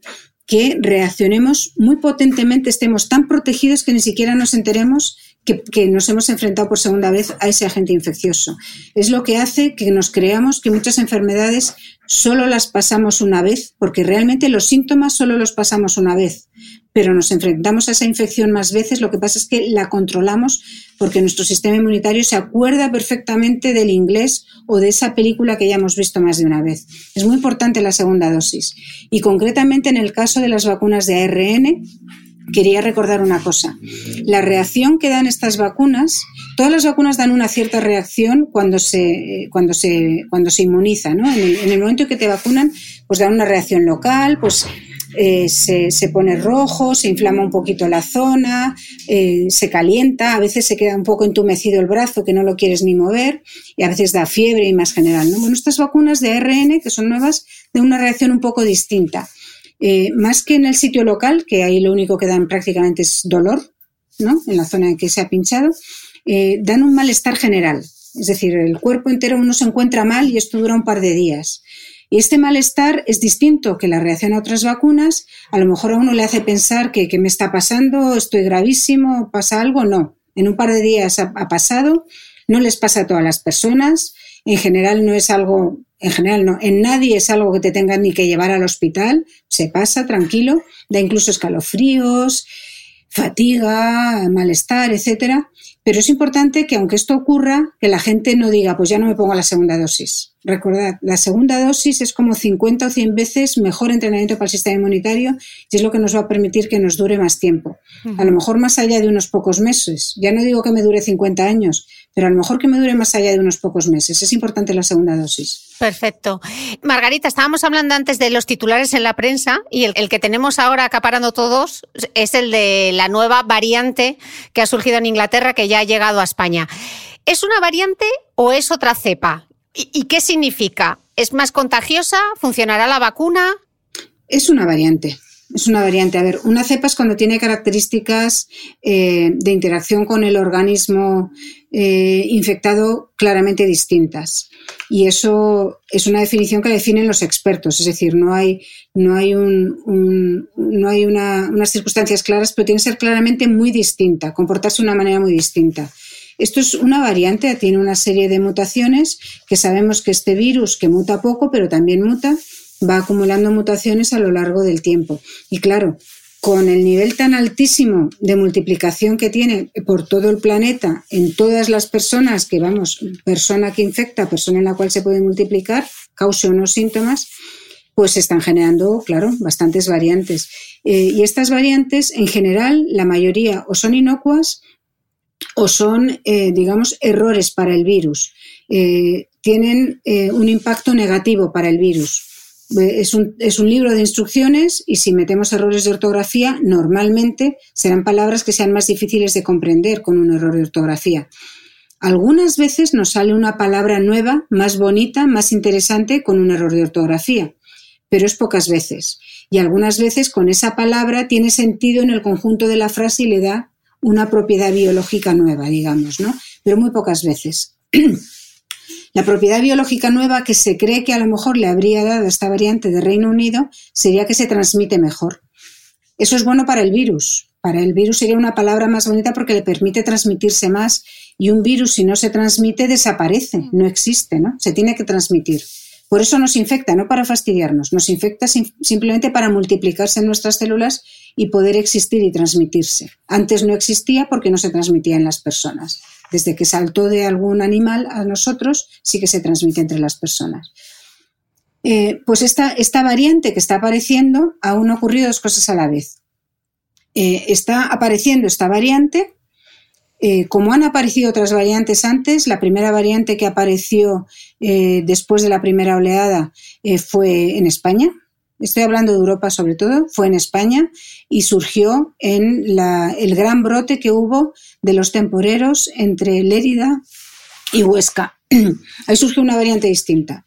que reaccionemos muy potentemente, estemos tan protegidos que ni siquiera nos enteremos que, nos hemos enfrentado por segunda vez a ese agente infeccioso. Es lo que hace que nos creamos que muchas enfermedades solo las pasamos una vez, porque realmente los síntomas solo los pasamos una vez pero nos enfrentamos a esa infección más veces, lo que pasa es que la controlamos porque nuestro sistema inmunitario se acuerda perfectamente del inglés o de esa película que ya hemos visto más de una vez. Es muy importante la segunda dosis. Y concretamente en el caso de las vacunas de ARN, quería recordar una cosa. La reacción que dan estas vacunas, todas las vacunas dan una cierta reacción cuando se, cuando se, cuando se inmuniza, ¿no? En el, en momento que te vacunan, pues dan una reacción local, pues eh, se, se, pone rojo, se inflama un poquito la zona, eh, se calienta, a veces se queda un poco entumecido el brazo que no lo quieres ni mover y a veces da fiebre y más general. ¿no? Bueno, estas vacunas de ARN, que son nuevas, de una reacción un poco distinta. Eh, más que en el sitio local, que ahí lo único que dan prácticamente es dolor, ¿no? En la zona en que se ha pinchado, dan un malestar general. Es decir, el cuerpo entero uno se encuentra mal y esto dura un par de días. Y este malestar es distinto que la reacción a otras vacunas. A lo mejor a uno le hace pensar que, me está pasando, estoy gravísimo, pasa algo. No, en un par de días ha, pasado, no les pasa a todas las personas. En general no es algo, en general no, en nadie es algo que te tengan ni que llevar al hospital. Se pasa tranquilo, da incluso escalofríos, fatiga, malestar, etcétera. Pero es importante que aunque esto ocurra, que la gente no diga, pues ya no me pongo la segunda dosis. Recordad, la segunda dosis es como 50 o 100 veces mejor entrenamiento para el sistema inmunitario y es lo que nos va a permitir que nos dure más tiempo. A lo mejor más allá de unos pocos meses. Ya no digo que me dure 50 años, pero a lo mejor que me dure más allá de unos pocos meses. Es importante la segunda dosis. Perfecto. Margarita, estábamos hablando antes de los titulares en la prensa y el, que tenemos ahora acaparando todos es el de la nueva variante que ha surgido en Inglaterra que ya ha llegado a España. ¿Es una variante o es otra cepa? ¿Y, qué significa? ¿Es más contagiosa? ¿Funcionará la vacuna? Es una variante. Es una variante. A ver, una cepa es cuando tiene características eh, de interacción con el organismo eh, infectado claramente distintas. Y eso es una definición que definen los expertos. Es decir, no hay, no hay, un, no hay unas circunstancias claras, pero tiene que ser claramente muy distinta, comportarse de una manera muy distinta. Esto es una variante, tiene una serie de mutaciones que sabemos que este virus, que muta poco, pero también muta, va acumulando mutaciones a lo largo del tiempo. Y claro, con el nivel tan altísimo de multiplicación que tiene por todo el planeta en todas las personas que vamos, persona que infecta, persona en la cual se puede multiplicar, cause o no síntomas, pues se están generando, claro, bastantes variantes. Eh, y estas variantes, en general, la mayoría o son inocuas o son, eh, digamos, errores para el virus. Eh, tienen un impacto negativo para el virus. Es un, libro de instrucciones y si metemos errores de ortografía, normalmente serán palabras que sean más difíciles de comprender con un error de ortografía. Algunas veces nos sale una palabra nueva, más bonita, más interesante con un error de ortografía pero es pocas veces. Y algunas veces con esa palabra tiene sentido en el conjunto de la frase y le da una propiedad biológica nueva, digamos, ¿no? Pero muy pocas veces. La propiedad biológica nueva que se cree que a lo mejor le habría dado esta variante de Reino Unido sería que se transmite mejor. Eso es bueno para el virus. Para el virus sería una palabra más bonita porque le permite transmitirse más y un virus si no se transmite desaparece, no existe, ¿no? Se tiene que transmitir. Por eso nos infecta, no para fastidiarnos, nos infecta simplemente para multiplicarse en nuestras células y poder existir y transmitirse. Antes no existía porque no se transmitía en las personas. Desde que saltó de algún animal a nosotros, sí que se transmite entre las personas. Eh, pues esta, esta, variante que está apareciendo, aún ha ocurrido dos cosas a la vez. Eh, está apareciendo esta variante eh, como han aparecido otras variantes antes, la primera variante que apareció después de la primera oleada fue en España. Estoy hablando de Europa sobre todo, fue en España y surgió en el gran brote que hubo de los temporeros entre Lérida y Huesca. Ahí surgió una variante distinta.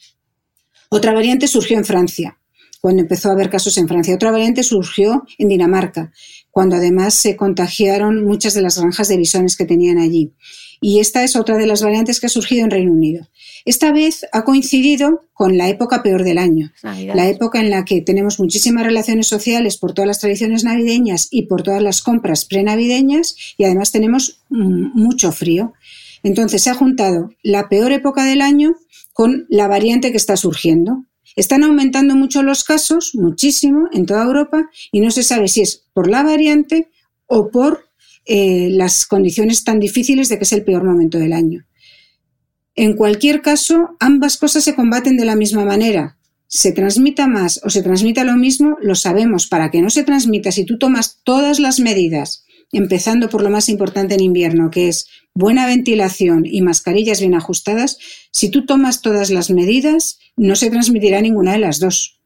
Otra variante surgió en Francia, cuando empezó a haber casos en Francia. Otra variante surgió en Dinamarca cuando además se contagiaron muchas de las granjas de bisones que tenían allí. Y esta es otra de las variantes que ha surgido en Reino Unido. Esta vez ha coincidido con la época peor del año, la época en la que tenemos muchísimas relaciones sociales por todas las tradiciones navideñas y por todas las compras prenavideñas y además tenemos mm, mucho frío. Entonces se ha juntado la peor época del año con la variante que está surgiendo. Están aumentando mucho los casos, muchísimo, en toda Europa, y no se sabe si es por la variante o por eh, las condiciones tan difíciles de que es el peor momento del año. En cualquier caso, ambas cosas se combaten de la misma manera. Se transmita más o se transmita lo mismo, lo sabemos. Para que no se transmita, si tú tomas todas las medidas empezando por lo más importante en invierno, que es buena ventilación y mascarillas bien ajustadas, si tú tomas todas las medidas, no se transmitirá ninguna de las dos.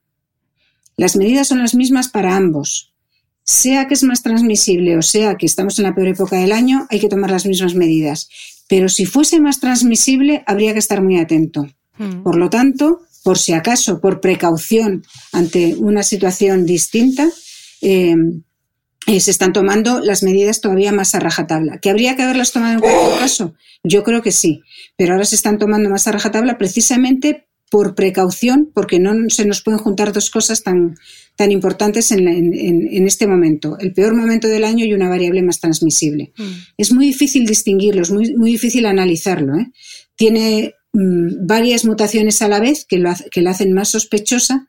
Las medidas son las mismas para ambos. Sea que es más transmisible o sea que estamos en la peor época del año, hay que tomar las mismas medidas. Pero si fuese más transmisible, habría que estar muy atento. Hmm. Por lo tanto, por si acaso, por precaución ante una situación distinta, eh, eh, se están tomando las medidas todavía más a rajatabla. ¿Que habría que haberlas tomado en cualquier caso? Yo creo que sí, pero ahora se están tomando más a rajatabla precisamente por precaución, porque no se nos pueden juntar dos cosas tan, tan importantes en, este momento, el peor momento del año y una variable más transmisible. Mm. Es muy difícil distinguirlo, es muy, muy difícil analizarlo. ¿eh? Tiene mm, varias mutaciones a la vez que, lo, que la hacen más sospechosa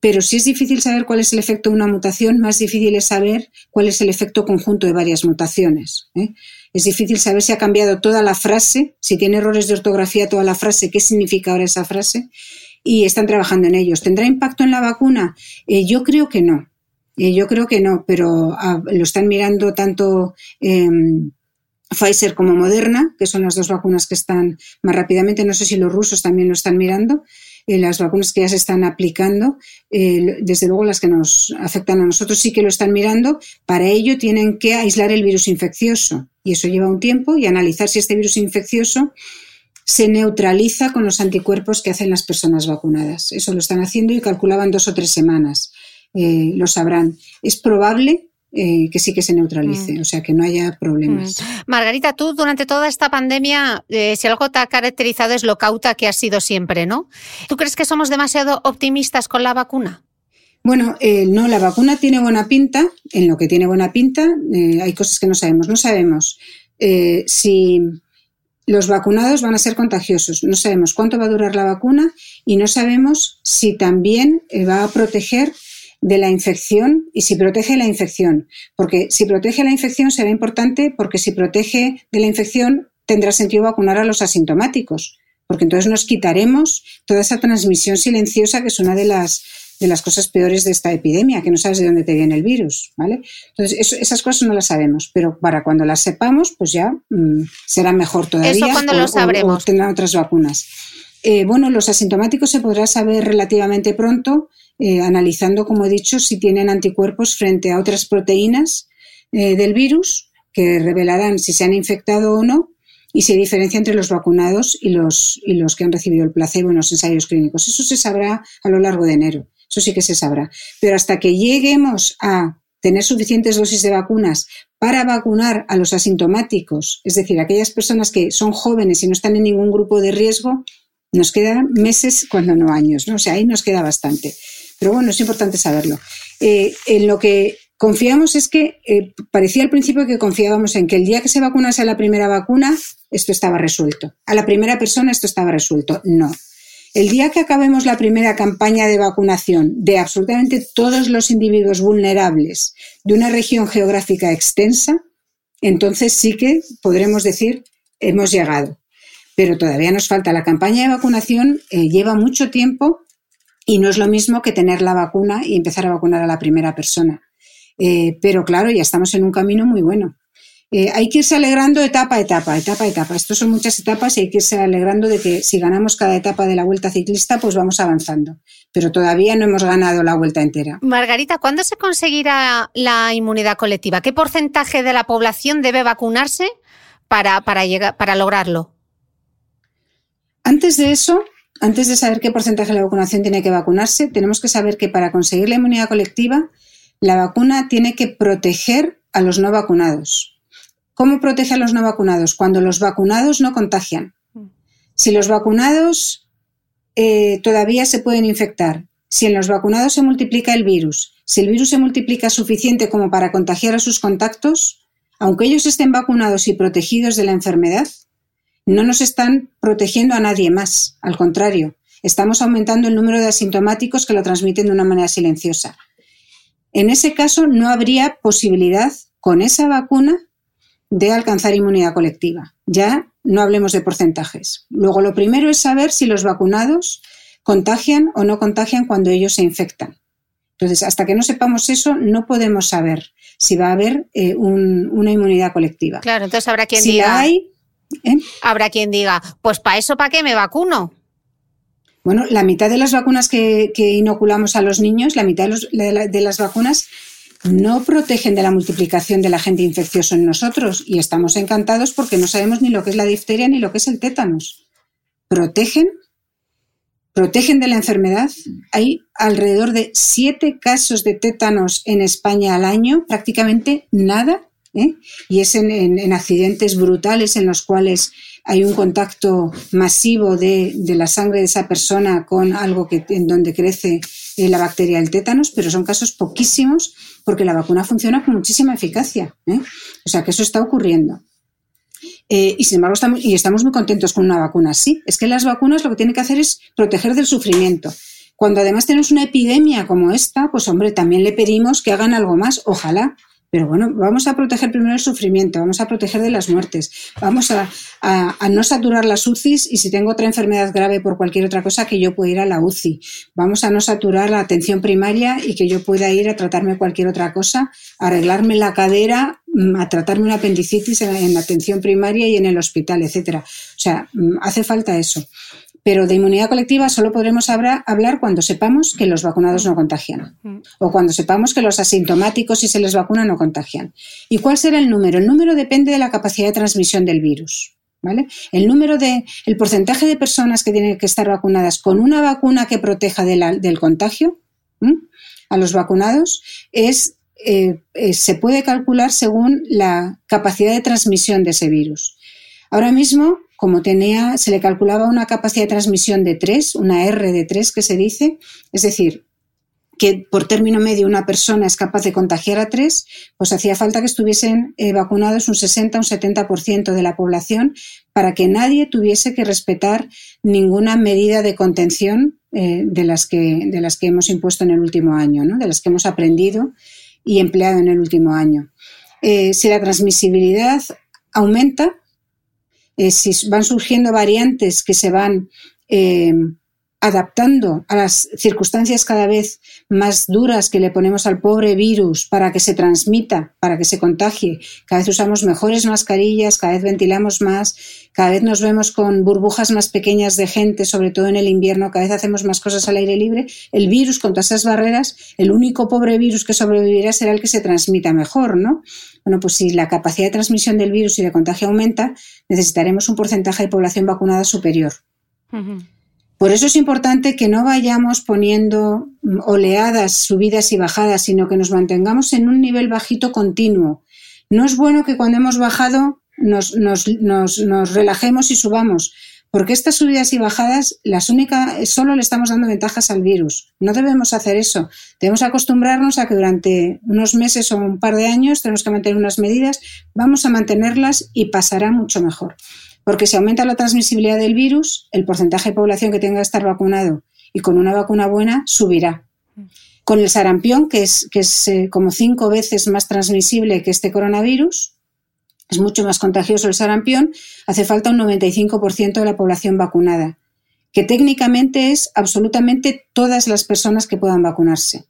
pero si es difícil saber cuál es el efecto de una mutación, más difícil es saber cuál es el efecto conjunto de varias mutaciones. ¿eh? Es difícil saber si ha cambiado toda la frase, si tiene errores de ortografía toda la frase, qué significa ahora esa frase, y están trabajando en ellos. ¿Tendrá impacto en la vacuna? Eh, yo creo que no. Eh, yo creo que no, pero ah, lo están mirando tanto em, Pfizer como Moderna, que son las dos vacunas que están más rápidamente. No sé si los rusos también lo están mirando. Eh, las vacunas que ya se están aplicando, eh, desde luego las que nos afectan a nosotros sí que lo están mirando. Para ello tienen que aislar el virus infeccioso y eso lleva un tiempo y analizar si este virus infeccioso se neutraliza con los anticuerpos que hacen las personas vacunadas. Eso lo están haciendo y calculaban dos o tres semanas. Eh, lo sabrán. Es probable eh, que sí que se neutralice, mm. o sea, que no haya problemas. Mm. Margarita, tú durante toda esta pandemia, eh, si algo te ha caracterizado es lo cauta que has sido siempre, ¿no? ¿Tú crees que somos demasiado optimistas con la vacuna? Bueno, eh, no, la vacuna tiene buena pinta. En lo que tiene buena pinta hay cosas que no sabemos. No sabemos si los vacunados van a ser contagiosos. No sabemos cuánto va a durar la vacuna y no sabemos si también va a proteger de la infección y si protege la infección. Porque si protege la infección será importante porque si protege de la infección tendrá sentido vacunar a los asintomáticos. Porque entonces nos quitaremos toda esa transmisión silenciosa que es una de las, de las cosas peores de esta epidemia, que no sabes de dónde te viene el virus, ¿vale? Entonces, esas cosas no las sabemos, pero para cuando las sepamos, pues ya mm, será mejor todavía. ¿Eso cuando lo sabremos? tendrán otras vacunas. Eh, bueno, los asintomáticos se podrá saber relativamente pronto, eh, analizando, como he dicho, si tienen anticuerpos frente a otras proteínas eh, del virus que revelarán si se han infectado o no y si hay diferencia entre los vacunados y los, y los que han recibido el placebo en los ensayos clínicos. Eso se sabrá a lo largo de enero. Eso sí que se sabrá. Pero hasta que lleguemos a tener suficientes dosis de vacunas para vacunar a los asintomáticos, es decir, aquellas personas que son jóvenes y no están en ningún grupo de riesgo, nos quedan meses, cuando no años, ¿no? O sea, ahí nos queda bastante. Pero bueno, es importante saberlo. Eh, en lo que confiamos es que eh, parecía al principio que confiábamos en que el día que se vacunase a la primera vacuna, esto estaba resuelto. A la primera persona esto estaba resuelto. No. El día que acabemos la primera campaña de vacunación de absolutamente todos los individuos vulnerables de una región geográfica extensa, entonces sí que podremos decir hemos llegado pero todavía nos falta. La campaña de vacunación eh, lleva mucho tiempo y no es lo mismo que tener la vacuna y empezar a vacunar a la primera persona. Eh, pero claro, ya estamos en un camino muy bueno. Eh, hay que irse alegrando etapa a etapa, etapa a etapa. Estos son muchas etapas y hay que irse alegrando de que si ganamos cada etapa de la vuelta ciclista, pues vamos avanzando. Pero todavía no hemos ganado la vuelta entera. Margarita, ¿cuándo se conseguirá la inmunidad colectiva? ¿Qué porcentaje de la población debe vacunarse para, para, llegar, para lograrlo? Antes de eso, antes de saber qué porcentaje de la vacunación tiene que vacunarse, tenemos que saber que para conseguir la inmunidad colectiva, la vacuna tiene que proteger a los no vacunados. ¿Cómo protege a los no vacunados? Cuando los vacunados no contagian. Si los vacunados eh, todavía se pueden infectar, si en los vacunados se multiplica el virus, si el virus se multiplica suficiente como para contagiar a sus contactos, aunque ellos estén vacunados y protegidos de la enfermedad, no nos están protegiendo a nadie más, al contrario, estamos aumentando el número de asintomáticos que lo transmiten de una manera silenciosa. En ese caso, no habría posibilidad con esa vacuna de alcanzar inmunidad colectiva. Ya no hablemos de porcentajes. Luego, lo primero es saber si los vacunados contagian o no contagian cuando ellos se infectan. Entonces, hasta que no sepamos eso, no podemos saber si va a haber eh, una inmunidad colectiva. Claro, entonces habrá quien si diga. hay, ¿Eh? Habrá quien diga, pues para eso, ¿para qué me vacuno? Bueno, la mitad de las vacunas que, inoculamos a los niños, la mitad de, las vacunas no protegen de la multiplicación del agente infeccioso en nosotros y estamos encantados porque no sabemos ni lo que es la difteria ni lo que es el tétanos. Protegen, protegen de la enfermedad. Hay alrededor de siete casos de tétanos en España al año, prácticamente nada ¿eh? y es en, accidentes brutales en los cuales hay un contacto masivo de, la sangre de esa persona con algo que, en donde crece eh, la bacteria del tétanos, pero son casos poquísimos porque la vacuna funciona con muchísima eficacia. ¿eh? O sea que eso está ocurriendo. y sin embargo, estamos, y estamos muy contentos con una vacuna así. Es que las vacunas lo que tienen que hacer es proteger del sufrimiento. Cuando además tenemos una epidemia como esta, pues hombre, también le pedimos que hagan algo más, ojalá, pero bueno, vamos a proteger primero el sufrimiento, vamos a proteger de las muertes, vamos a, no saturar las UCIs y si tengo otra enfermedad grave por cualquier otra cosa, que yo pueda ir a la UCI. Vamos a no saturar la atención primaria y que yo pueda ir a tratarme cualquier otra cosa, a arreglarme la cadera, mm, a tratarme una apendicitis en, la atención primaria y en el hospital, etcétera. O sea, mm, hace falta eso. Pero de inmunidad colectiva solo podremos hablar cuando sepamos que los vacunados no contagian o cuando sepamos que los asintomáticos si se les vacuna no contagian. ¿Y cuál será el número? El número depende de la capacidad de transmisión del virus. ¿Vale? El número de, el porcentaje de personas que tienen que estar vacunadas con una vacuna que proteja del contagio a los vacunados es, eh, eh, se puede calcular según la capacidad de transmisión de ese virus. Ahora mismo como tenía, se le calculaba una capacidad de transmisión de 3, una R de 3 que se dice, es decir, que por término medio una persona es capaz de contagiar a 3, pues hacía falta que estuviesen eh, vacunados un 60, un 70% de la población para que nadie tuviese que respetar ninguna medida de contención eh, de, las que, de las que hemos impuesto en el último año, ¿no? de las que hemos aprendido y empleado en el último año. Eh, si la transmisibilidad aumenta, eh, si van surgiendo variantes que se van adaptando a las circunstancias cada vez más duras que le ponemos al pobre virus para que se transmita, para que se contagie. Cada vez usamos mejores mascarillas, cada vez ventilamos más, cada vez nos vemos con burbujas más pequeñas de gente, sobre todo en el invierno, cada vez hacemos más cosas al aire libre. El virus, con todas esas barreras, el único pobre virus que sobrevivirá será el que se transmita mejor, ¿no? Bueno, pues si la capacidad de transmisión del virus y de contagio aumenta, necesitaremos un porcentaje de población vacunada superior. Por eso es importante que no vayamos poniendo oleadas, subidas y bajadas, sino que nos mantengamos en un nivel bajito continuo. No es bueno que cuando hemos bajado nos, relajemos y subamos, porque estas subidas y bajadas, las únicas, solo le estamos dando ventajas al virus. No debemos hacer eso. Debemos acostumbrarnos a que durante unos meses o un par de años tenemos que mantener unas medidas, vamos a mantenerlas y pasará mucho mejor. Porque si aumenta la transmisibilidad del virus, el porcentaje de población que tenga que estar vacunado y con una vacuna buena subirá. Con el sarampión, que es, que es eh, como cinco veces más transmisible que este coronavirus, es mucho más contagioso el sarampión, hace falta un 95% de la población vacunada, que técnicamente es absolutamente todas las personas que puedan vacunarse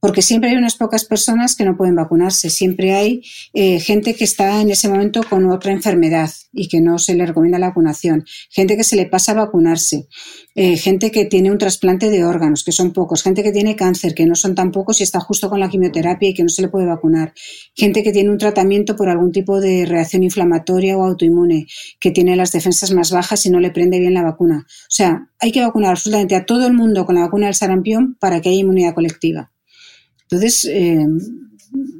porque siempre hay unas pocas personas que no pueden vacunarse, siempre hay eh, gente que está en ese momento con otra enfermedad y que no se le recomienda la vacunación, gente que se le pasa a vacunarse, eh, gente que tiene un trasplante de órganos, que son pocos, gente que tiene cáncer, que no son tan pocos y está justo con la quimioterapia y que no se le puede vacunar, gente que tiene un tratamiento por algún tipo de reacción inflamatoria o autoinmune, que tiene las defensas más bajas y no le prende bien la vacuna. O sea, hay que vacunar absolutamente a todo el mundo con la vacuna del sarampión para que haya inmunidad colectiva. Entonces, eh,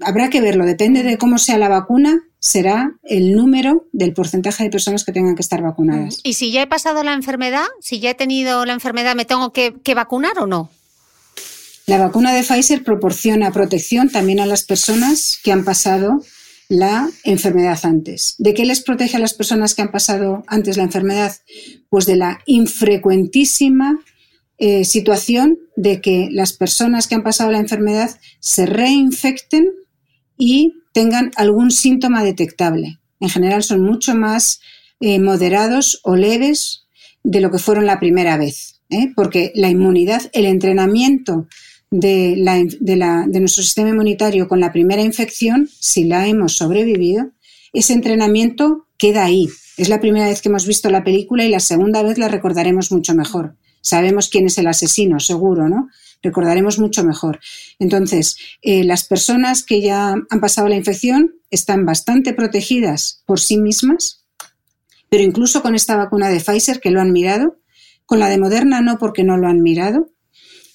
habrá que verlo, depende de cómo sea la vacuna, será el número del porcentaje de personas que tengan que estar vacunadas. ¿Y si ya he pasado la enfermedad, si ya he tenido la enfermedad, me tengo que, vacunar o no? La vacuna de Pfizer proporciona protección también a las personas que han pasado la enfermedad antes. ¿De qué les protege a las personas que han pasado antes la enfermedad? Pues de la infrecuentísima eh, situación de que las personas que han pasado la enfermedad se reinfecten y tengan algún síntoma detectable. En general son mucho más eh, moderados o leves de lo que fueron la primera vez, ¿eh? porque la inmunidad, el entrenamiento de, de nuestro sistema inmunitario con la primera infección, si la hemos sobrevivido, ese entrenamiento queda ahí. Es la primera vez que hemos visto la película y la segunda vez la recordaremos mucho mejor. Sabemos quién es el asesino, seguro, ¿no? Recordaremos mucho mejor. Entonces, eh, las personas que ya han pasado la infección están bastante protegidas por sí mismas, pero incluso con esta vacuna de Pfizer que lo han mirado, con la de Moderna no porque no lo han mirado,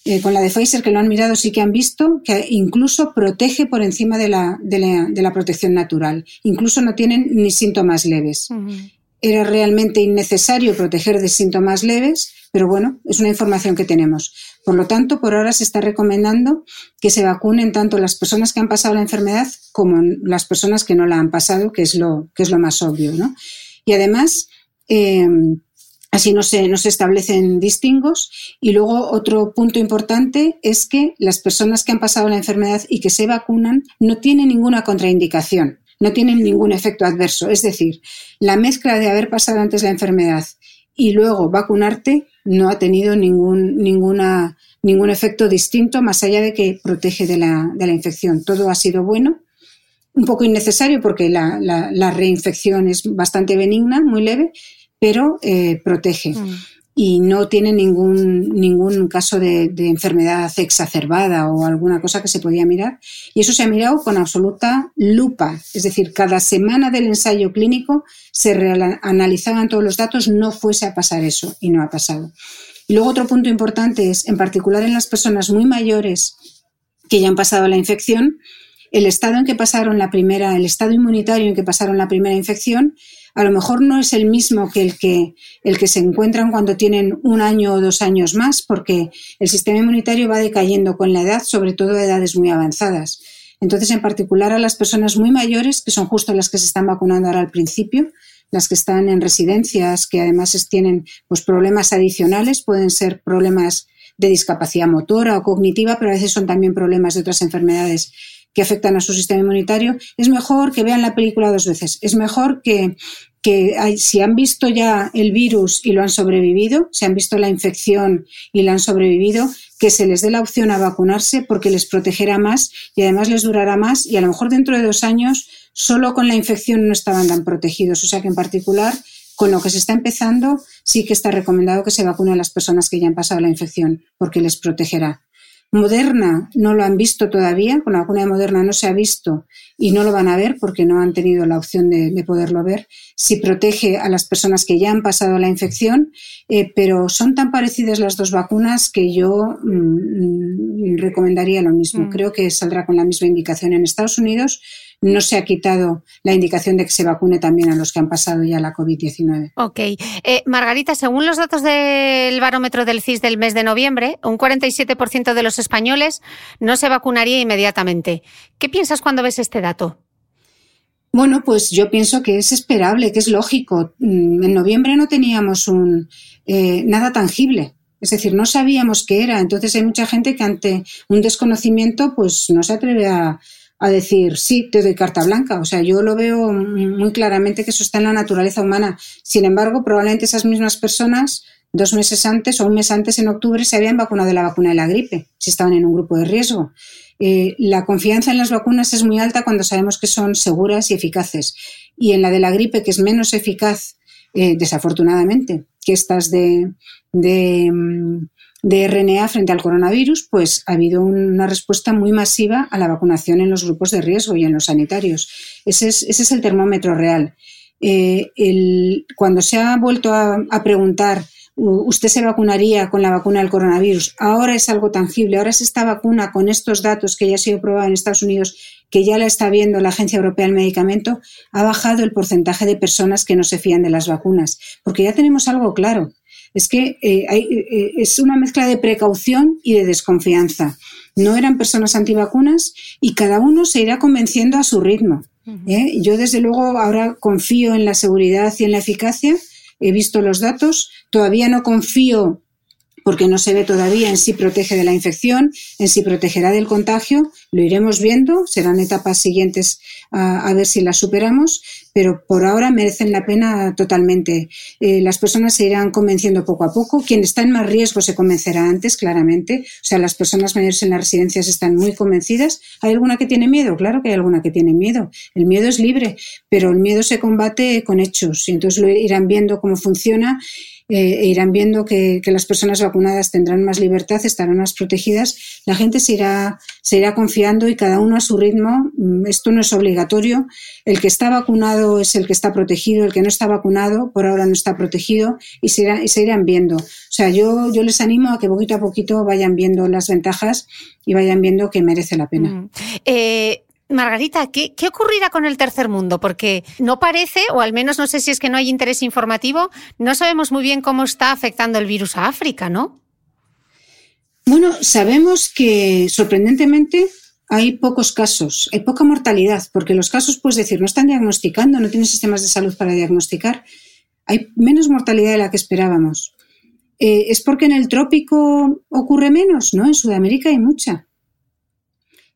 eh, con la de Pfizer que lo han mirado sí que han visto que incluso protege por encima de la, de la, protección natural. Incluso no tienen ni síntomas leves. Era realmente innecesario proteger de síntomas leves pero bueno, es una información que tenemos. Por lo tanto, por ahora se está recomendando que se vacunen tanto las personas que han pasado la enfermedad como las personas que no la han pasado, que es lo, que es lo más obvio. ¿no? Y además, eh, así no se, no se establecen distingos. Y luego otro punto importante es que las personas que han pasado la enfermedad y que se vacunan no tienen ninguna contraindicación no tienen ningún efecto adverso. Es decir, la mezcla de haber pasado antes la enfermedad y luego vacunarte no ha tenido ningún, ninguna, ningún efecto distinto más allá de que protege de la, de la infección. Todo ha sido bueno, un poco innecesario porque la, la, reinfección es bastante benigna, muy leve, pero eh, protege. Mm y no tiene ningún, ningún caso de, enfermedad exacerbada o alguna cosa que se podía mirar. Y eso se ha mirado con absoluta lupa. Es decir, cada semana del ensayo clínico se analizaban todos los datos, no fuese a pasar eso y no ha pasado. Y luego otro punto importante es, en particular en las personas muy mayores que ya han pasado la infección, el estado en que pasaron la primera, el estado inmunitario en que pasaron la primera infección a lo mejor no es el mismo que el que, el que se encuentran cuando tienen un año o dos años más, porque el sistema inmunitario va decayendo con la edad, sobre todo a edades muy avanzadas. Entonces, en particular a las personas muy mayores, que son justo las que se están vacunando ahora al principio, las que están en residencias, que además tienen pues, problemas adicionales, pueden ser problemas de discapacidad motora o cognitiva, pero a veces son también problemas de otras enfermedades que afectan a su sistema inmunitario, es mejor que vean la película dos veces. Es mejor que, que si han visto ya el virus y lo han sobrevivido, si han visto la infección y la han sobrevivido, que se les dé la opción a vacunarse porque les protegerá más y además les durará más y a lo mejor dentro de dos años solo con la infección no estaban tan protegidos. O sea que en particular con lo que se está empezando sí que está recomendado que se vacunen las personas que ya han pasado la infección porque les protegerá. Moderna no lo han visto todavía, con la vacuna de Moderna no se ha visto y no lo van a ver porque no han tenido la opción de, poderlo ver. Si protege a las personas que ya han pasado la infección, eh, pero son tan parecidas las dos vacunas que yo mm, mm, recomendaría lo mismo. Mm. Creo que saldrá con la misma indicación en Estados Unidos no se ha quitado la indicación de que se vacune también a los que han pasado ya la COVID-19. Ok. Eh, Margarita, según los datos del barómetro del CIS del mes de noviembre, un 47% de los españoles no se vacunaría inmediatamente. ¿Qué piensas cuando ves este dato? Bueno, pues yo pienso que es esperable, que es lógico. Mm, en noviembre no teníamos un, eh, nada tangible. Es decir, no sabíamos qué era. Entonces hay mucha gente que ante un desconocimiento pues no se atreve a, a decir, sí, te doy carta blanca. O sea, yo lo veo muy claramente que eso está en la naturaleza humana. Sin embargo, probablemente esas mismas personas, dos meses antes o un mes antes, en octubre, se habían vacunado de la vacuna de la gripe, si estaban en un grupo de riesgo. Eh, la confianza en las vacunas es muy alta cuando sabemos que son seguras y eficaces. Y en la de la gripe, que es menos eficaz, eh, desafortunadamente, que estas de, de mm, de RNA frente al coronavirus, pues ha habido una respuesta muy masiva a la vacunación en los grupos de riesgo y en los sanitarios. Ese es, ese es el termómetro real. Eh, cuando se ha vuelto a, preguntar, ¿usted se vacunaría con la vacuna del coronavirus? Ahora es algo tangible, ahora es esta vacuna con estos datos que ya ha sido probada en Estados Unidos, que ya la está viendo la Agencia Europea del Medicamento, ha bajado el porcentaje de personas que no se fían de las vacunas, porque ya tenemos algo claro es que eh, hay, eh, es una mezcla de precaución y de desconfianza. No eran personas antivacunas y cada uno se irá convenciendo a su ritmo. ¿eh? Yo, desde luego, ahora confío en la seguridad y en la eficacia. He visto los datos. Todavía no confío porque no se ve todavía en si protege de la infección, en si protegerá del contagio. Lo iremos viendo, serán etapas siguientes a, ver si las superamos, pero por ahora merecen la pena totalmente. Eh, las personas se irán convenciendo poco a poco. Quien está en más riesgo se convencerá antes, claramente. O sea, las personas mayores en las residencias están muy convencidas. ¿Hay alguna que tiene miedo? Claro que hay alguna que tiene miedo. El miedo es libre, pero el miedo se combate con hechos y entonces lo irán viendo cómo funciona eh, e irán viendo que, las personas vacunadas tendrán más libertad, estarán más protegidas, la gente se irá, se irá confiando y cada uno a su ritmo. Mm, esto no es obligatorio. El que está vacunado es el que está protegido, el que no está vacunado por ahora no está protegido y se, y se irán viendo. O sea, yo, yo les animo a que poquito a poquito vayan viendo las ventajas y vayan viendo que merece la pena. Mm. Eh, Margarita, ¿qué, ocurrirá con el tercer mundo? Porque no parece, o al menos no sé si es que no hay interés informativo, no sabemos muy bien cómo está afectando el virus a África, ¿no? Bueno, sabemos que sorprendentemente hay pocos casos, hay poca mortalidad, porque los casos, puedes decir, no están diagnosticando, no tienen sistemas de salud para diagnosticar. Hay menos mortalidad de la que esperábamos. Eh, ¿Es porque en el trópico ocurre menos? No, en Sudamérica hay mucha.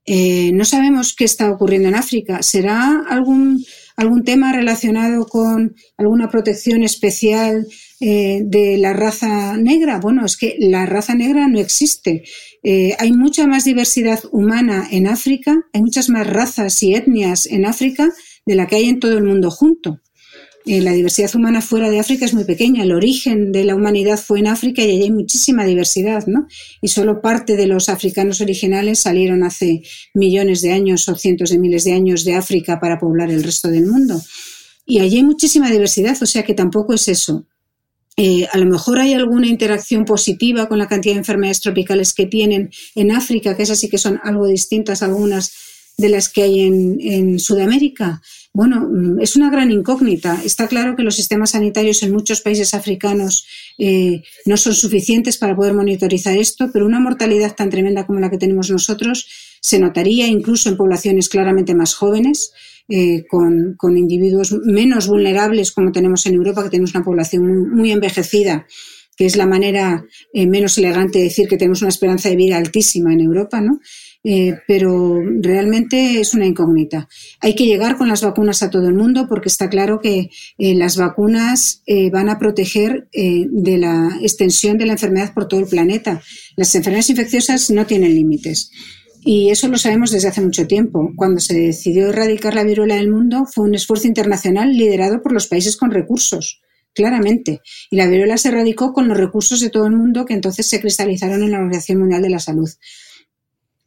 Eh, no sabemos qué está ocurriendo en África. ¿Será algún, algún tema relacionado con alguna protección especial eh, de la raza negra? Bueno, es que la raza negra no existe. Eh, hay mucha más diversidad humana en África, hay muchas más razas y etnias en África de la que hay en todo el mundo junto. Eh, la diversidad humana fuera de África es muy pequeña. El origen de la humanidad fue en África y allí hay muchísima diversidad, ¿no? Y solo parte de los africanos originales salieron hace millones de años o cientos de miles de años de África para poblar el resto del mundo. Y allí hay muchísima diversidad, o sea que tampoco es eso. Eh, a lo mejor hay alguna interacción positiva con la cantidad de enfermedades tropicales que tienen en África, que esas sí que son algo distintas algunas de las que hay en Sudamérica, bueno, mm, es una gran incógnita. Está claro que los sistemas sanitarios en muchos países africanos eh, no son suficientes para poder monitorizar esto, pero una mortalidad tan tremenda como la que tenemos nosotros se notaría incluso en poblaciones claramente más jóvenes, eh, con, individuos menos vulnerables como tenemos en Europa, que tenemos una población muy, envejecida que es la manera eh, menos elegante de decir que tenemos una esperanza de vida altísima en Europa, ¿no? Eh, pero realmente es una incógnita. Hay que llegar con las vacunas a todo el mundo porque está claro que eh, las vacunas eh, van a proteger de la extensión de la enfermedad por todo el planeta. Las enfermedades infecciosas no tienen límites. Y eso lo sabemos desde hace mucho tiempo. Cuando se decidió erradicar la viruela del mundo fue un esfuerzo internacional liderado por los países con recursos, claramente. Y la viruela se erradicó con los recursos de todo el mundo que entonces se cristalizaron en la Organización Mundial de la Salud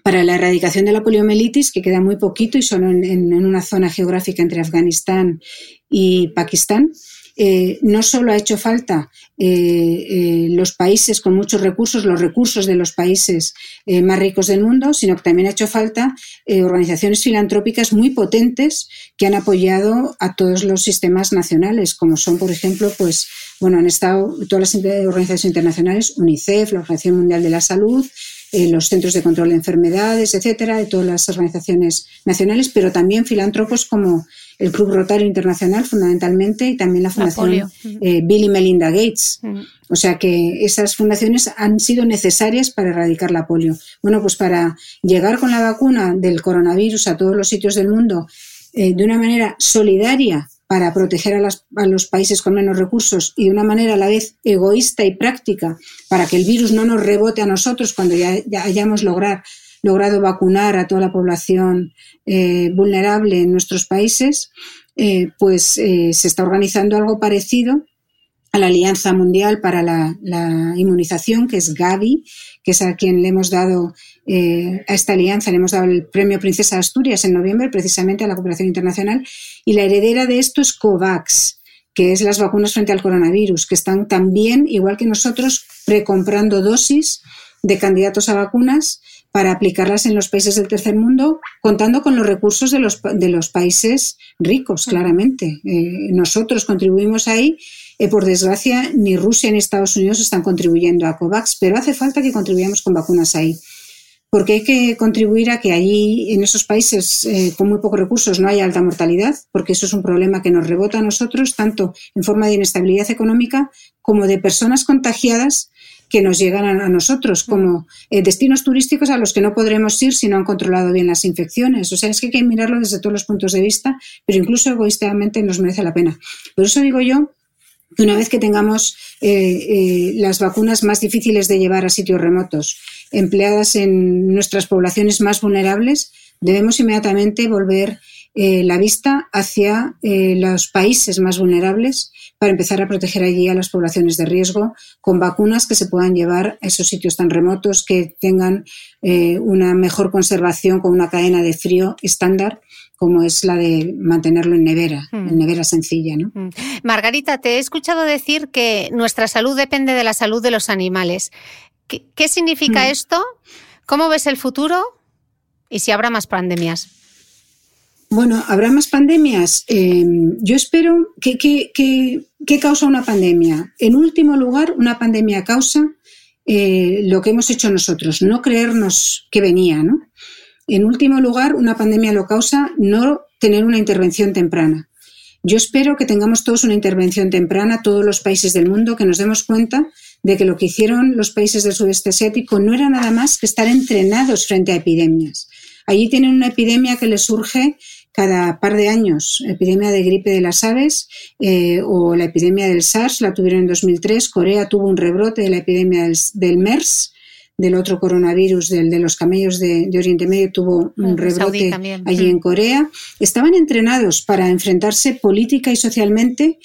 para la erradicación de la poliomielitis, que queda muy poquito y solo en, una zona geográfica entre Afganistán y Pakistán, eh, no solo ha hecho falta eh, eh, los países con muchos recursos, los recursos de los países más ricos del mundo, sino que también ha hecho falta organizaciones filantrópicas muy potentes que han apoyado a todos los sistemas nacionales, como son, por ejemplo, pues, bueno, han estado todas las organizaciones internacionales, UNICEF, la Organización Mundial de la Salud, eh, los centros de control de enfermedades, etcétera, de todas las organizaciones nacionales, pero también filántropos como el Club Rotario Internacional, fundamentalmente, y también la Fundación eh, Bill y Melinda Gates. O sea que esas fundaciones han sido necesarias para erradicar la polio. Bueno, pues para llegar con la vacuna del coronavirus a todos los sitios del mundo eh, de una manera solidaria para proteger a, los países con menos recursos y de una manera a la vez egoísta y práctica para que el virus no nos rebote a nosotros cuando ya, hayamos logrado vacunar a toda la población eh, vulnerable en nuestros países, eh, pues eh, se está organizando algo parecido a la Alianza Mundial para la, la Inmunización, que es Gavi, que es a quien le hemos dado eh, a esta alianza, le hemos dado el premio Princesa de Asturias en noviembre, precisamente a la cooperación internacional, y la heredera de esto es COVAX, que es las vacunas frente al coronavirus, que están también, igual que nosotros, precomprando dosis de candidatos a vacunas para aplicarlas en los países del tercer mundo, contando con los recursos de los, de los países ricos, claramente. Eh, nosotros contribuimos ahí eh, por desgracia, ni Rusia ni Estados Unidos están contribuyendo a COVAX, pero hace falta que contribuyamos con vacunas ahí. Porque hay que contribuir a que allí, en esos países eh, con muy pocos recursos, no haya alta mortalidad, porque eso es un problema que nos rebota a nosotros, tanto en forma de inestabilidad económica como de personas contagiadas que nos llegan a, nosotros como eh, destinos turísticos a los que no podremos ir si no han controlado bien las infecciones. O sea, es que hay que mirarlo desde todos los puntos de vista, pero incluso egoístamente nos merece la pena. Por eso digo yo que una vez que tengamos eh, eh, las vacunas más difíciles de llevar a sitios remotos, empleadas en nuestras poblaciones más vulnerables, debemos inmediatamente volver eh, la vista hacia los países más vulnerables para empezar a proteger allí a las poblaciones de riesgo con vacunas que se puedan llevar a esos sitios tan remotos, que tengan una mejor conservación con una cadena de frío estándar como es la de mantenerlo en nevera, en mm. nevera sencilla. ¿no? Mm. Margarita, te he escuchado decir que nuestra salud depende de la salud de los animales. ¿Qué, significa mm. esto? ¿Cómo ves el futuro? ¿Y si habrá más pandemias? Bueno, ¿habrá más pandemias? Em, yo espero que, que, causa una pandemia. En último lugar, una pandemia causa eh, lo que hemos hecho nosotros, no creernos que venía, ¿no? En último lugar, una pandemia lo causa no tener una intervención temprana. Yo espero que tengamos todos una intervención temprana, todos los países del mundo, que nos demos cuenta de que lo que hicieron los países del sudeste asiático no era nada más que estar entrenados frente a epidemias. Allí tienen una epidemia que les surge cada par de años, epidemia de gripe de las aves eh, o la epidemia del SARS, la tuvieron en 2003, Corea tuvo un rebrote de la epidemia del MERS, del otro coronavirus, del de los camellos de, Oriente Medio, tuvo un rebrote allí en Corea, estaban entrenados para enfrentarse política y socialmente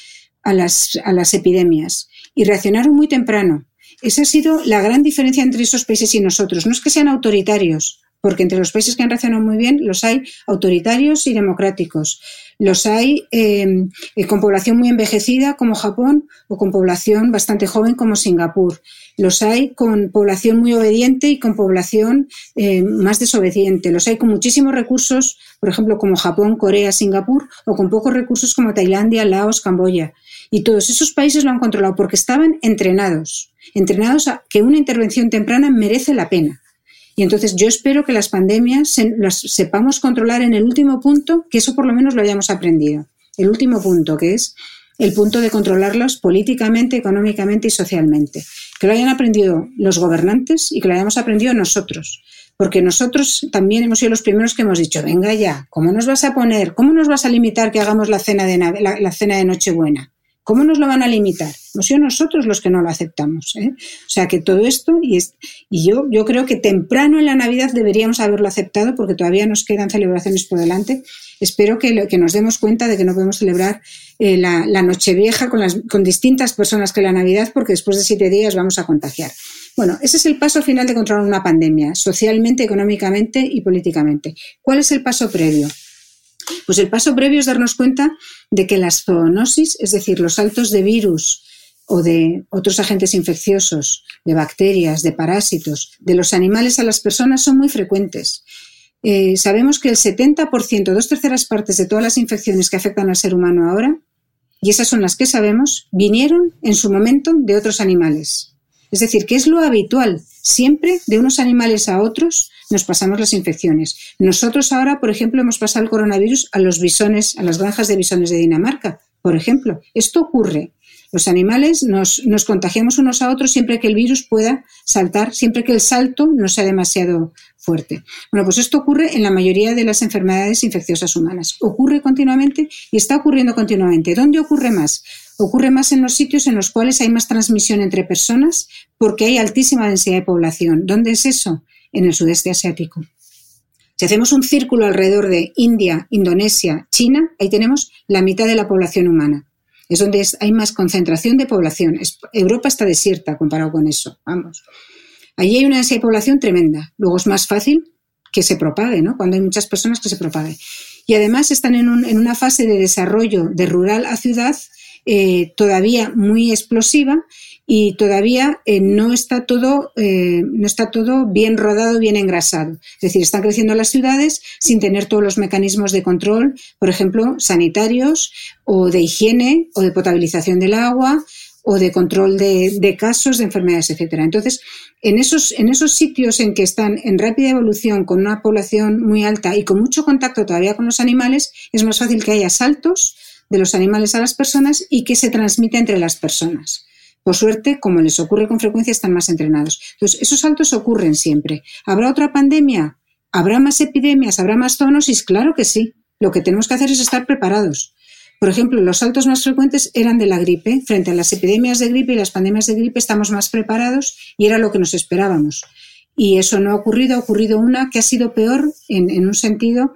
a las, a las epidemias y reaccionaron muy temprano. Esa ha sido la gran diferencia entre esos países y nosotros. No es que sean autoritarios, porque entre los países que han reaccionado muy bien los hay autoritarios y democráticos. Los hay em, eh, con población muy envejecida como Japón o con población bastante joven como Singapur. Los hay con población muy obediente y con población eh, más desobediente. Los hay con muchísimos recursos, por ejemplo, como Japón, Corea, Singapur, o con pocos recursos como Tailandia, Laos, Camboya. Y todos esos países lo han controlado porque estaban entrenados, entrenados a que una intervención temprana merece la pena. Y entonces yo espero que las pandemias las sepamos controlar en el último punto, que eso por lo menos lo hayamos aprendido. El último punto, que es el punto de controlarlos políticamente, económicamente y socialmente. Que lo hayan aprendido los gobernantes y que lo hayamos aprendido nosotros. Porque nosotros también hemos sido los primeros que hemos dicho, venga ya, ¿cómo nos vas a poner? ¿Cómo nos vas a limitar que hagamos la cena de, la cena de Nochebuena? ¿Cómo nos lo van a limitar? No son nosotros los que no lo aceptamos. ¿eh? O sea que todo esto, y, es, y yo, yo creo que temprano en la Navidad deberíamos haberlo aceptado porque todavía nos quedan celebraciones por delante. Espero que, que nos demos cuenta de que no podemos celebrar eh, la, la, Nochevieja con, las, con distintas personas que la Navidad porque después de siete días vamos a contagiar. Bueno, ese es el paso final de controlar una pandemia, socialmente, económicamente y políticamente. ¿Cuál es el paso previo? Pues el paso previo es darnos cuenta de que las zoonosis, es decir, los saltos de virus o de otros agentes infecciosos, de bacterias, de parásitos, de los animales a las personas son muy frecuentes. Eh, sabemos que el 70%, dos terceras partes de todas las infecciones que afectan al ser humano ahora, y esas son las que sabemos, vinieron en su momento de otros animales. Es decir, que es lo habitual. Siempre de unos animales a otros nos pasamos las infecciones. Nosotros ahora, por ejemplo, hemos pasado el coronavirus a los bisones, a las granjas de bisones de Dinamarca, por ejemplo. Esto ocurre. Los animales nos, nos contagiamos unos a otros siempre que el virus pueda saltar, siempre que el salto no sea demasiado fuerte. Bueno, pues esto ocurre en la mayoría de las enfermedades infecciosas humanas. Ocurre continuamente y está ocurriendo continuamente. ¿Dónde ocurre más? Ocurre más en los sitios en los cuales hay más transmisión entre personas porque hay altísima densidad de población. ¿Dónde es eso? En el sudeste asiático. Si hacemos un círculo alrededor de India, Indonesia, China, ahí tenemos la mitad de la población humana. Es donde hay más concentración de población. Europa está desierta comparado con eso. Vamos. Allí hay una densidad de población tremenda. Luego es más fácil que se propague, ¿no? Cuando hay muchas personas que se propague. Y además están en, en una fase de desarrollo de rural a ciudad eh, todavía muy explosiva y todavía eh, no, está todo, eh, no está todo bien rodado, bien engrasado. Es decir, están creciendo las ciudades sin tener todos los mecanismos de control, por ejemplo, sanitarios o de higiene o de potabilización del agua o de control de, casos de enfermedades, etcétera. Entonces, en esos, en esos sitios en que están en rápida evolución, con una población muy alta y con mucho contacto todavía con los animales, es más fácil que haya saltos de los animales a las personas y que se transmite entre las personas. Por suerte, como les ocurre con frecuencia, están más entrenados. Entonces, esos saltos ocurren siempre. ¿Habrá otra pandemia? ¿Habrá más epidemias? ¿Habrá más zoonosis? Claro que sí. Lo que tenemos que hacer es estar preparados. Por ejemplo, los saltos más frecuentes eran de la gripe. Frente a las epidemias de gripe y las pandemias de gripe estamos más preparados y era lo que nos esperábamos. Y eso no ha ocurrido. Ha ocurrido una que ha sido peor en, un sentido.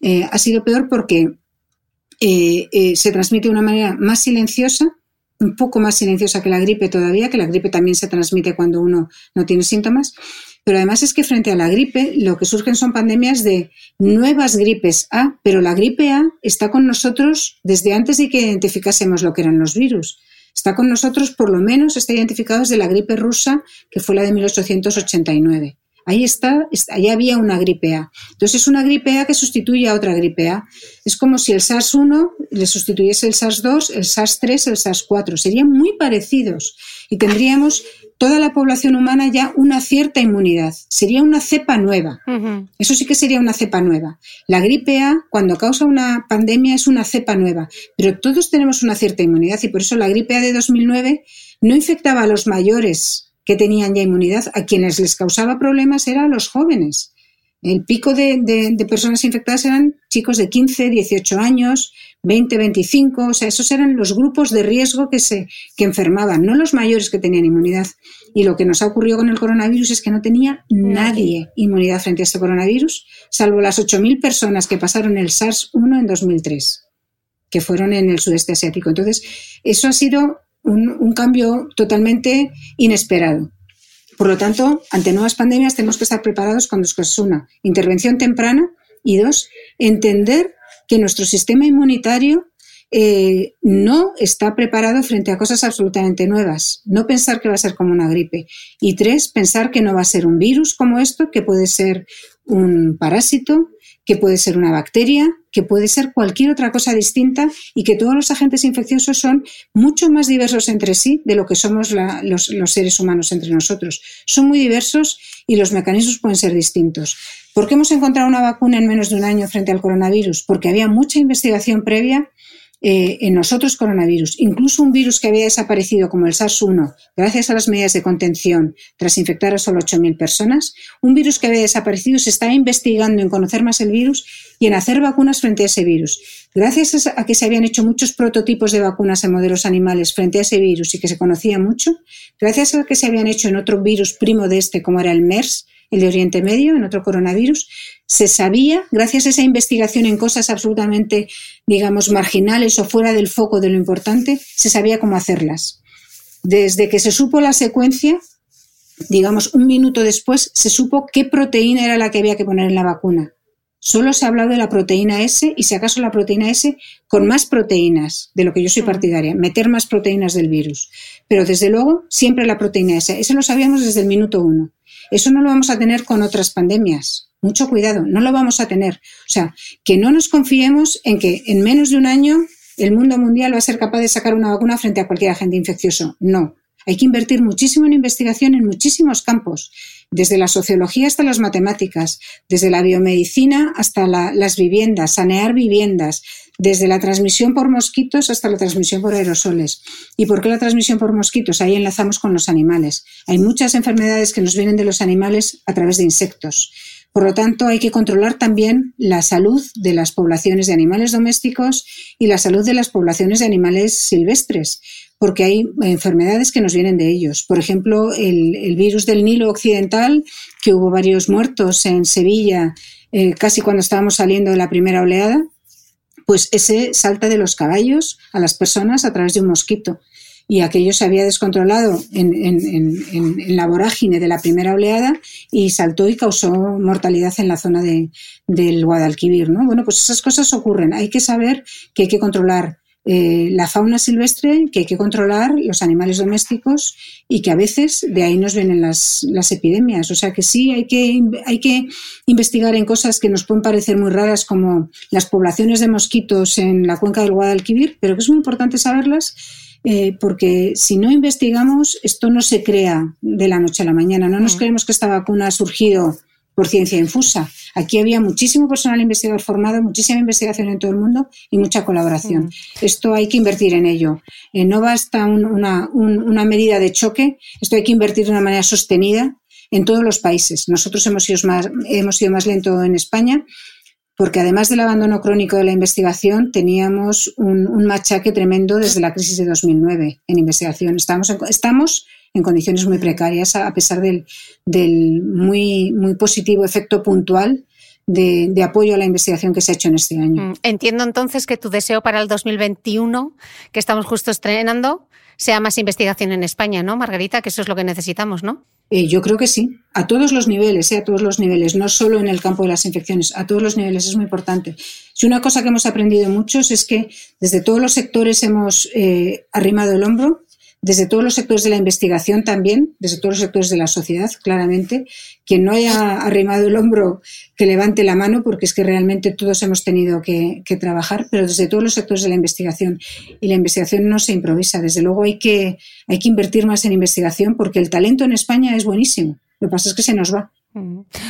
Eh, ha sido peor porque eh, eh, se transmite de una manera más silenciosa, un poco más silenciosa que la gripe todavía, que la gripe también se transmite cuando uno no tiene síntomas, pero además es que frente a la gripe lo que surgen son pandemias de nuevas gripes A, pero la gripe A está con nosotros desde antes de que identificásemos lo que eran los virus. Está con nosotros, por lo menos, está identificado desde la gripe rusa, que fue la de 1889. Ahí está, ahí había una gripe A. Entonces es una gripe A que sustituye a otra gripe A. Es como si el SARS-1 le sustituyese el SARS-2, el SARS-3, el SARS-4. Serían muy parecidos y tendríamos toda la población humana ya una cierta inmunidad. Sería una cepa nueva. Eso sí que sería una cepa nueva. La gripe A, cuando causa una pandemia, es una cepa nueva. Pero todos tenemos una cierta inmunidad y por eso la gripe A de 2009 no infectaba a los mayores que tenían ya inmunidad. A quienes les causaba problemas eran los jóvenes. El pico de, personas infectadas eran chicos de 15, 18 años, 20, 25, o sea, esos eran los grupos de riesgo que se que enfermaban, no los mayores que tenían inmunidad. Y lo que nos ha ocurrido con el coronavirus es que no tenía nadie inmunidad frente a este coronavirus, salvo las 8.000 personas que pasaron el SARS-1 en 2003, que fueron en el sudeste asiático. Entonces, eso ha sido un, cambio totalmente inesperado. Por lo tanto, ante nuevas pandemias tenemos que estar preparados con dos cosas. Una, intervención temprana y dos, entender que nuestro sistema inmunitario eh, no está preparado frente a cosas absolutamente nuevas. No pensar que va a ser como una gripe. Y tres, pensar que no va a ser un virus como esto, que puede ser un parásito, que puede ser una bacteria, que puede ser cualquier otra cosa distinta y que todos los agentes infecciosos son mucho más diversos entre sí de lo que somos los, seres humanos entre nosotros. Son muy diversos y los mecanismos pueden ser distintos. ¿Por qué hemos encontrado una vacuna en menos de un año frente al coronavirus? Porque había mucha investigación previa eh, en nosotros coronavirus. Incluso un virus que había desaparecido como el SARS-1, gracias a las medidas de contención tras infectar a solo 8.000 personas, un virus que había desaparecido se está investigando en conocer más el virus y en hacer vacunas frente a ese virus. Gracias a que se habían hecho muchos prototipos de vacunas en modelos animales frente a ese virus y que se conocía mucho, gracias a que se habían hecho en otro virus primo de este, como era el MERS, el de Oriente Medio, en otro coronavirus, se sabía, gracias a esa investigación en cosas absolutamente, digamos, marginales o fuera del foco de lo importante, se sabía cómo hacerlas. Desde que se supo la secuencia, digamos, un minuto después, se supo qué proteína era la que había que poner en la vacuna. Solo se ha hablado de la proteína S y si acaso la proteína S con más proteínas, de lo que yo soy mm. partidaria, meter más proteínas del virus. Pero desde luego, siempre la proteína S. Eso lo sabíamos desde el minuto uno. Eso no lo vamos a tener con otras pandemias. Mucho cuidado, no lo vamos a tener. O sea, que no nos confiemos en que en menos de un año el mundo mundial va a ser capaz de sacar una vacuna frente a cualquier agente infeccioso. No. Hay que invertir muchísimo en investigación en muchísimos campos, desde la sociología hasta las matemáticas, desde la biomedicina hasta las viviendas, sanear viviendas, desde la transmisión por mosquitos hasta la transmisión por aerosoles. ¿Y por qué la transmisión por mosquitos? Ahí enlazamos con los animales. Hay muchas enfermedades que nos vienen de los animales a través de insectos. Por lo tanto, hay que controlar también la salud de las poblaciones de animales domésticos y la salud de las poblaciones de animales silvestres, porque hay enfermedades que nos vienen de ellos. Por ejemplo, el, virus del Nilo Occidental, que hubo varios muertos en Sevilla eh, casi cuando estábamos saliendo de la primera oleada, pues ese salta de los caballos a las personas a través de un mosquito. Y aquello se había descontrolado en, la vorágine de la primera oleada y saltó y causó mortalidad en la zona de, del Guadalquivir. ¿no? Bueno, pues esas cosas ocurren. Hay que saber que hay que controlar eh, la fauna silvestre, que hay que controlar los animales domésticos y que a veces de ahí nos vienen las, las epidemias. O sea que sí, hay que, hay que investigar en cosas que nos pueden parecer muy raras como las poblaciones de mosquitos en la cuenca del Guadalquivir, pero que es muy importante saberlas eh, porque si no investigamos, esto no se crea de la noche a la mañana. No nos mm. creemos que esta vacuna ha surgido por ciencia infusa. Aquí había muchísimo personal investigador formado, muchísima investigación en todo el mundo y mucha colaboración. Mm. Esto hay que invertir en ello. Eh, no basta una, una medida de choque, esto hay que invertir de una manera sostenida en todos los países. Nosotros hemos sido más, hemos sido más lento en España porque además del abandono crónico de la investigación, teníamos un, machaque tremendo desde la crisis de 2009 en investigación. Estamos estamos en condiciones muy precarias, a pesar del, del muy, muy positivo efecto puntual de, de, apoyo a la investigación que se ha hecho en este año. Mm, entiendo entonces que tu deseo para el 2021, que estamos justo estrenando, sea más investigación en España, ¿no, Margarita? Que eso es lo que necesitamos, ¿no? Eh, yo creo que sí, a todos los niveles, eh, a todos los niveles, no solo en el campo de las infecciones, a todos los niveles es muy importante. Si una cosa que hemos aprendido muchos es que desde todos los sectores hemos eh, arrimado el hombro desde todos los sectores de la investigación también, desde todos los sectores de la sociedad, claramente. Quien no haya arrimado el hombro, que levante la mano, porque es que realmente todos hemos tenido que, trabajar, pero desde todos los sectores de la investigación. Y la investigación no se improvisa. Desde luego hay que, hay que invertir más en investigación porque el talento en España es buenísimo. Lo que pasa es que se nos va.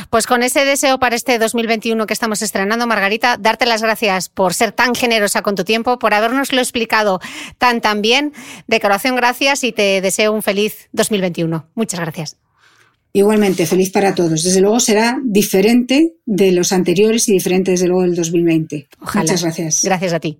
Pues con ese deseo para este 2021 que estamos estrenando, Margarita, darte las gracias por ser tan generosa con tu tiempo, por habernoslo explicado tan tan bien. De corazón, gracias y te deseo un feliz 2021. Muchas gracias. Igualmente, feliz para todos. Desde luego será diferente de los anteriores y diferente desde luego del 2020. Muchas gracias. Gracias a ti.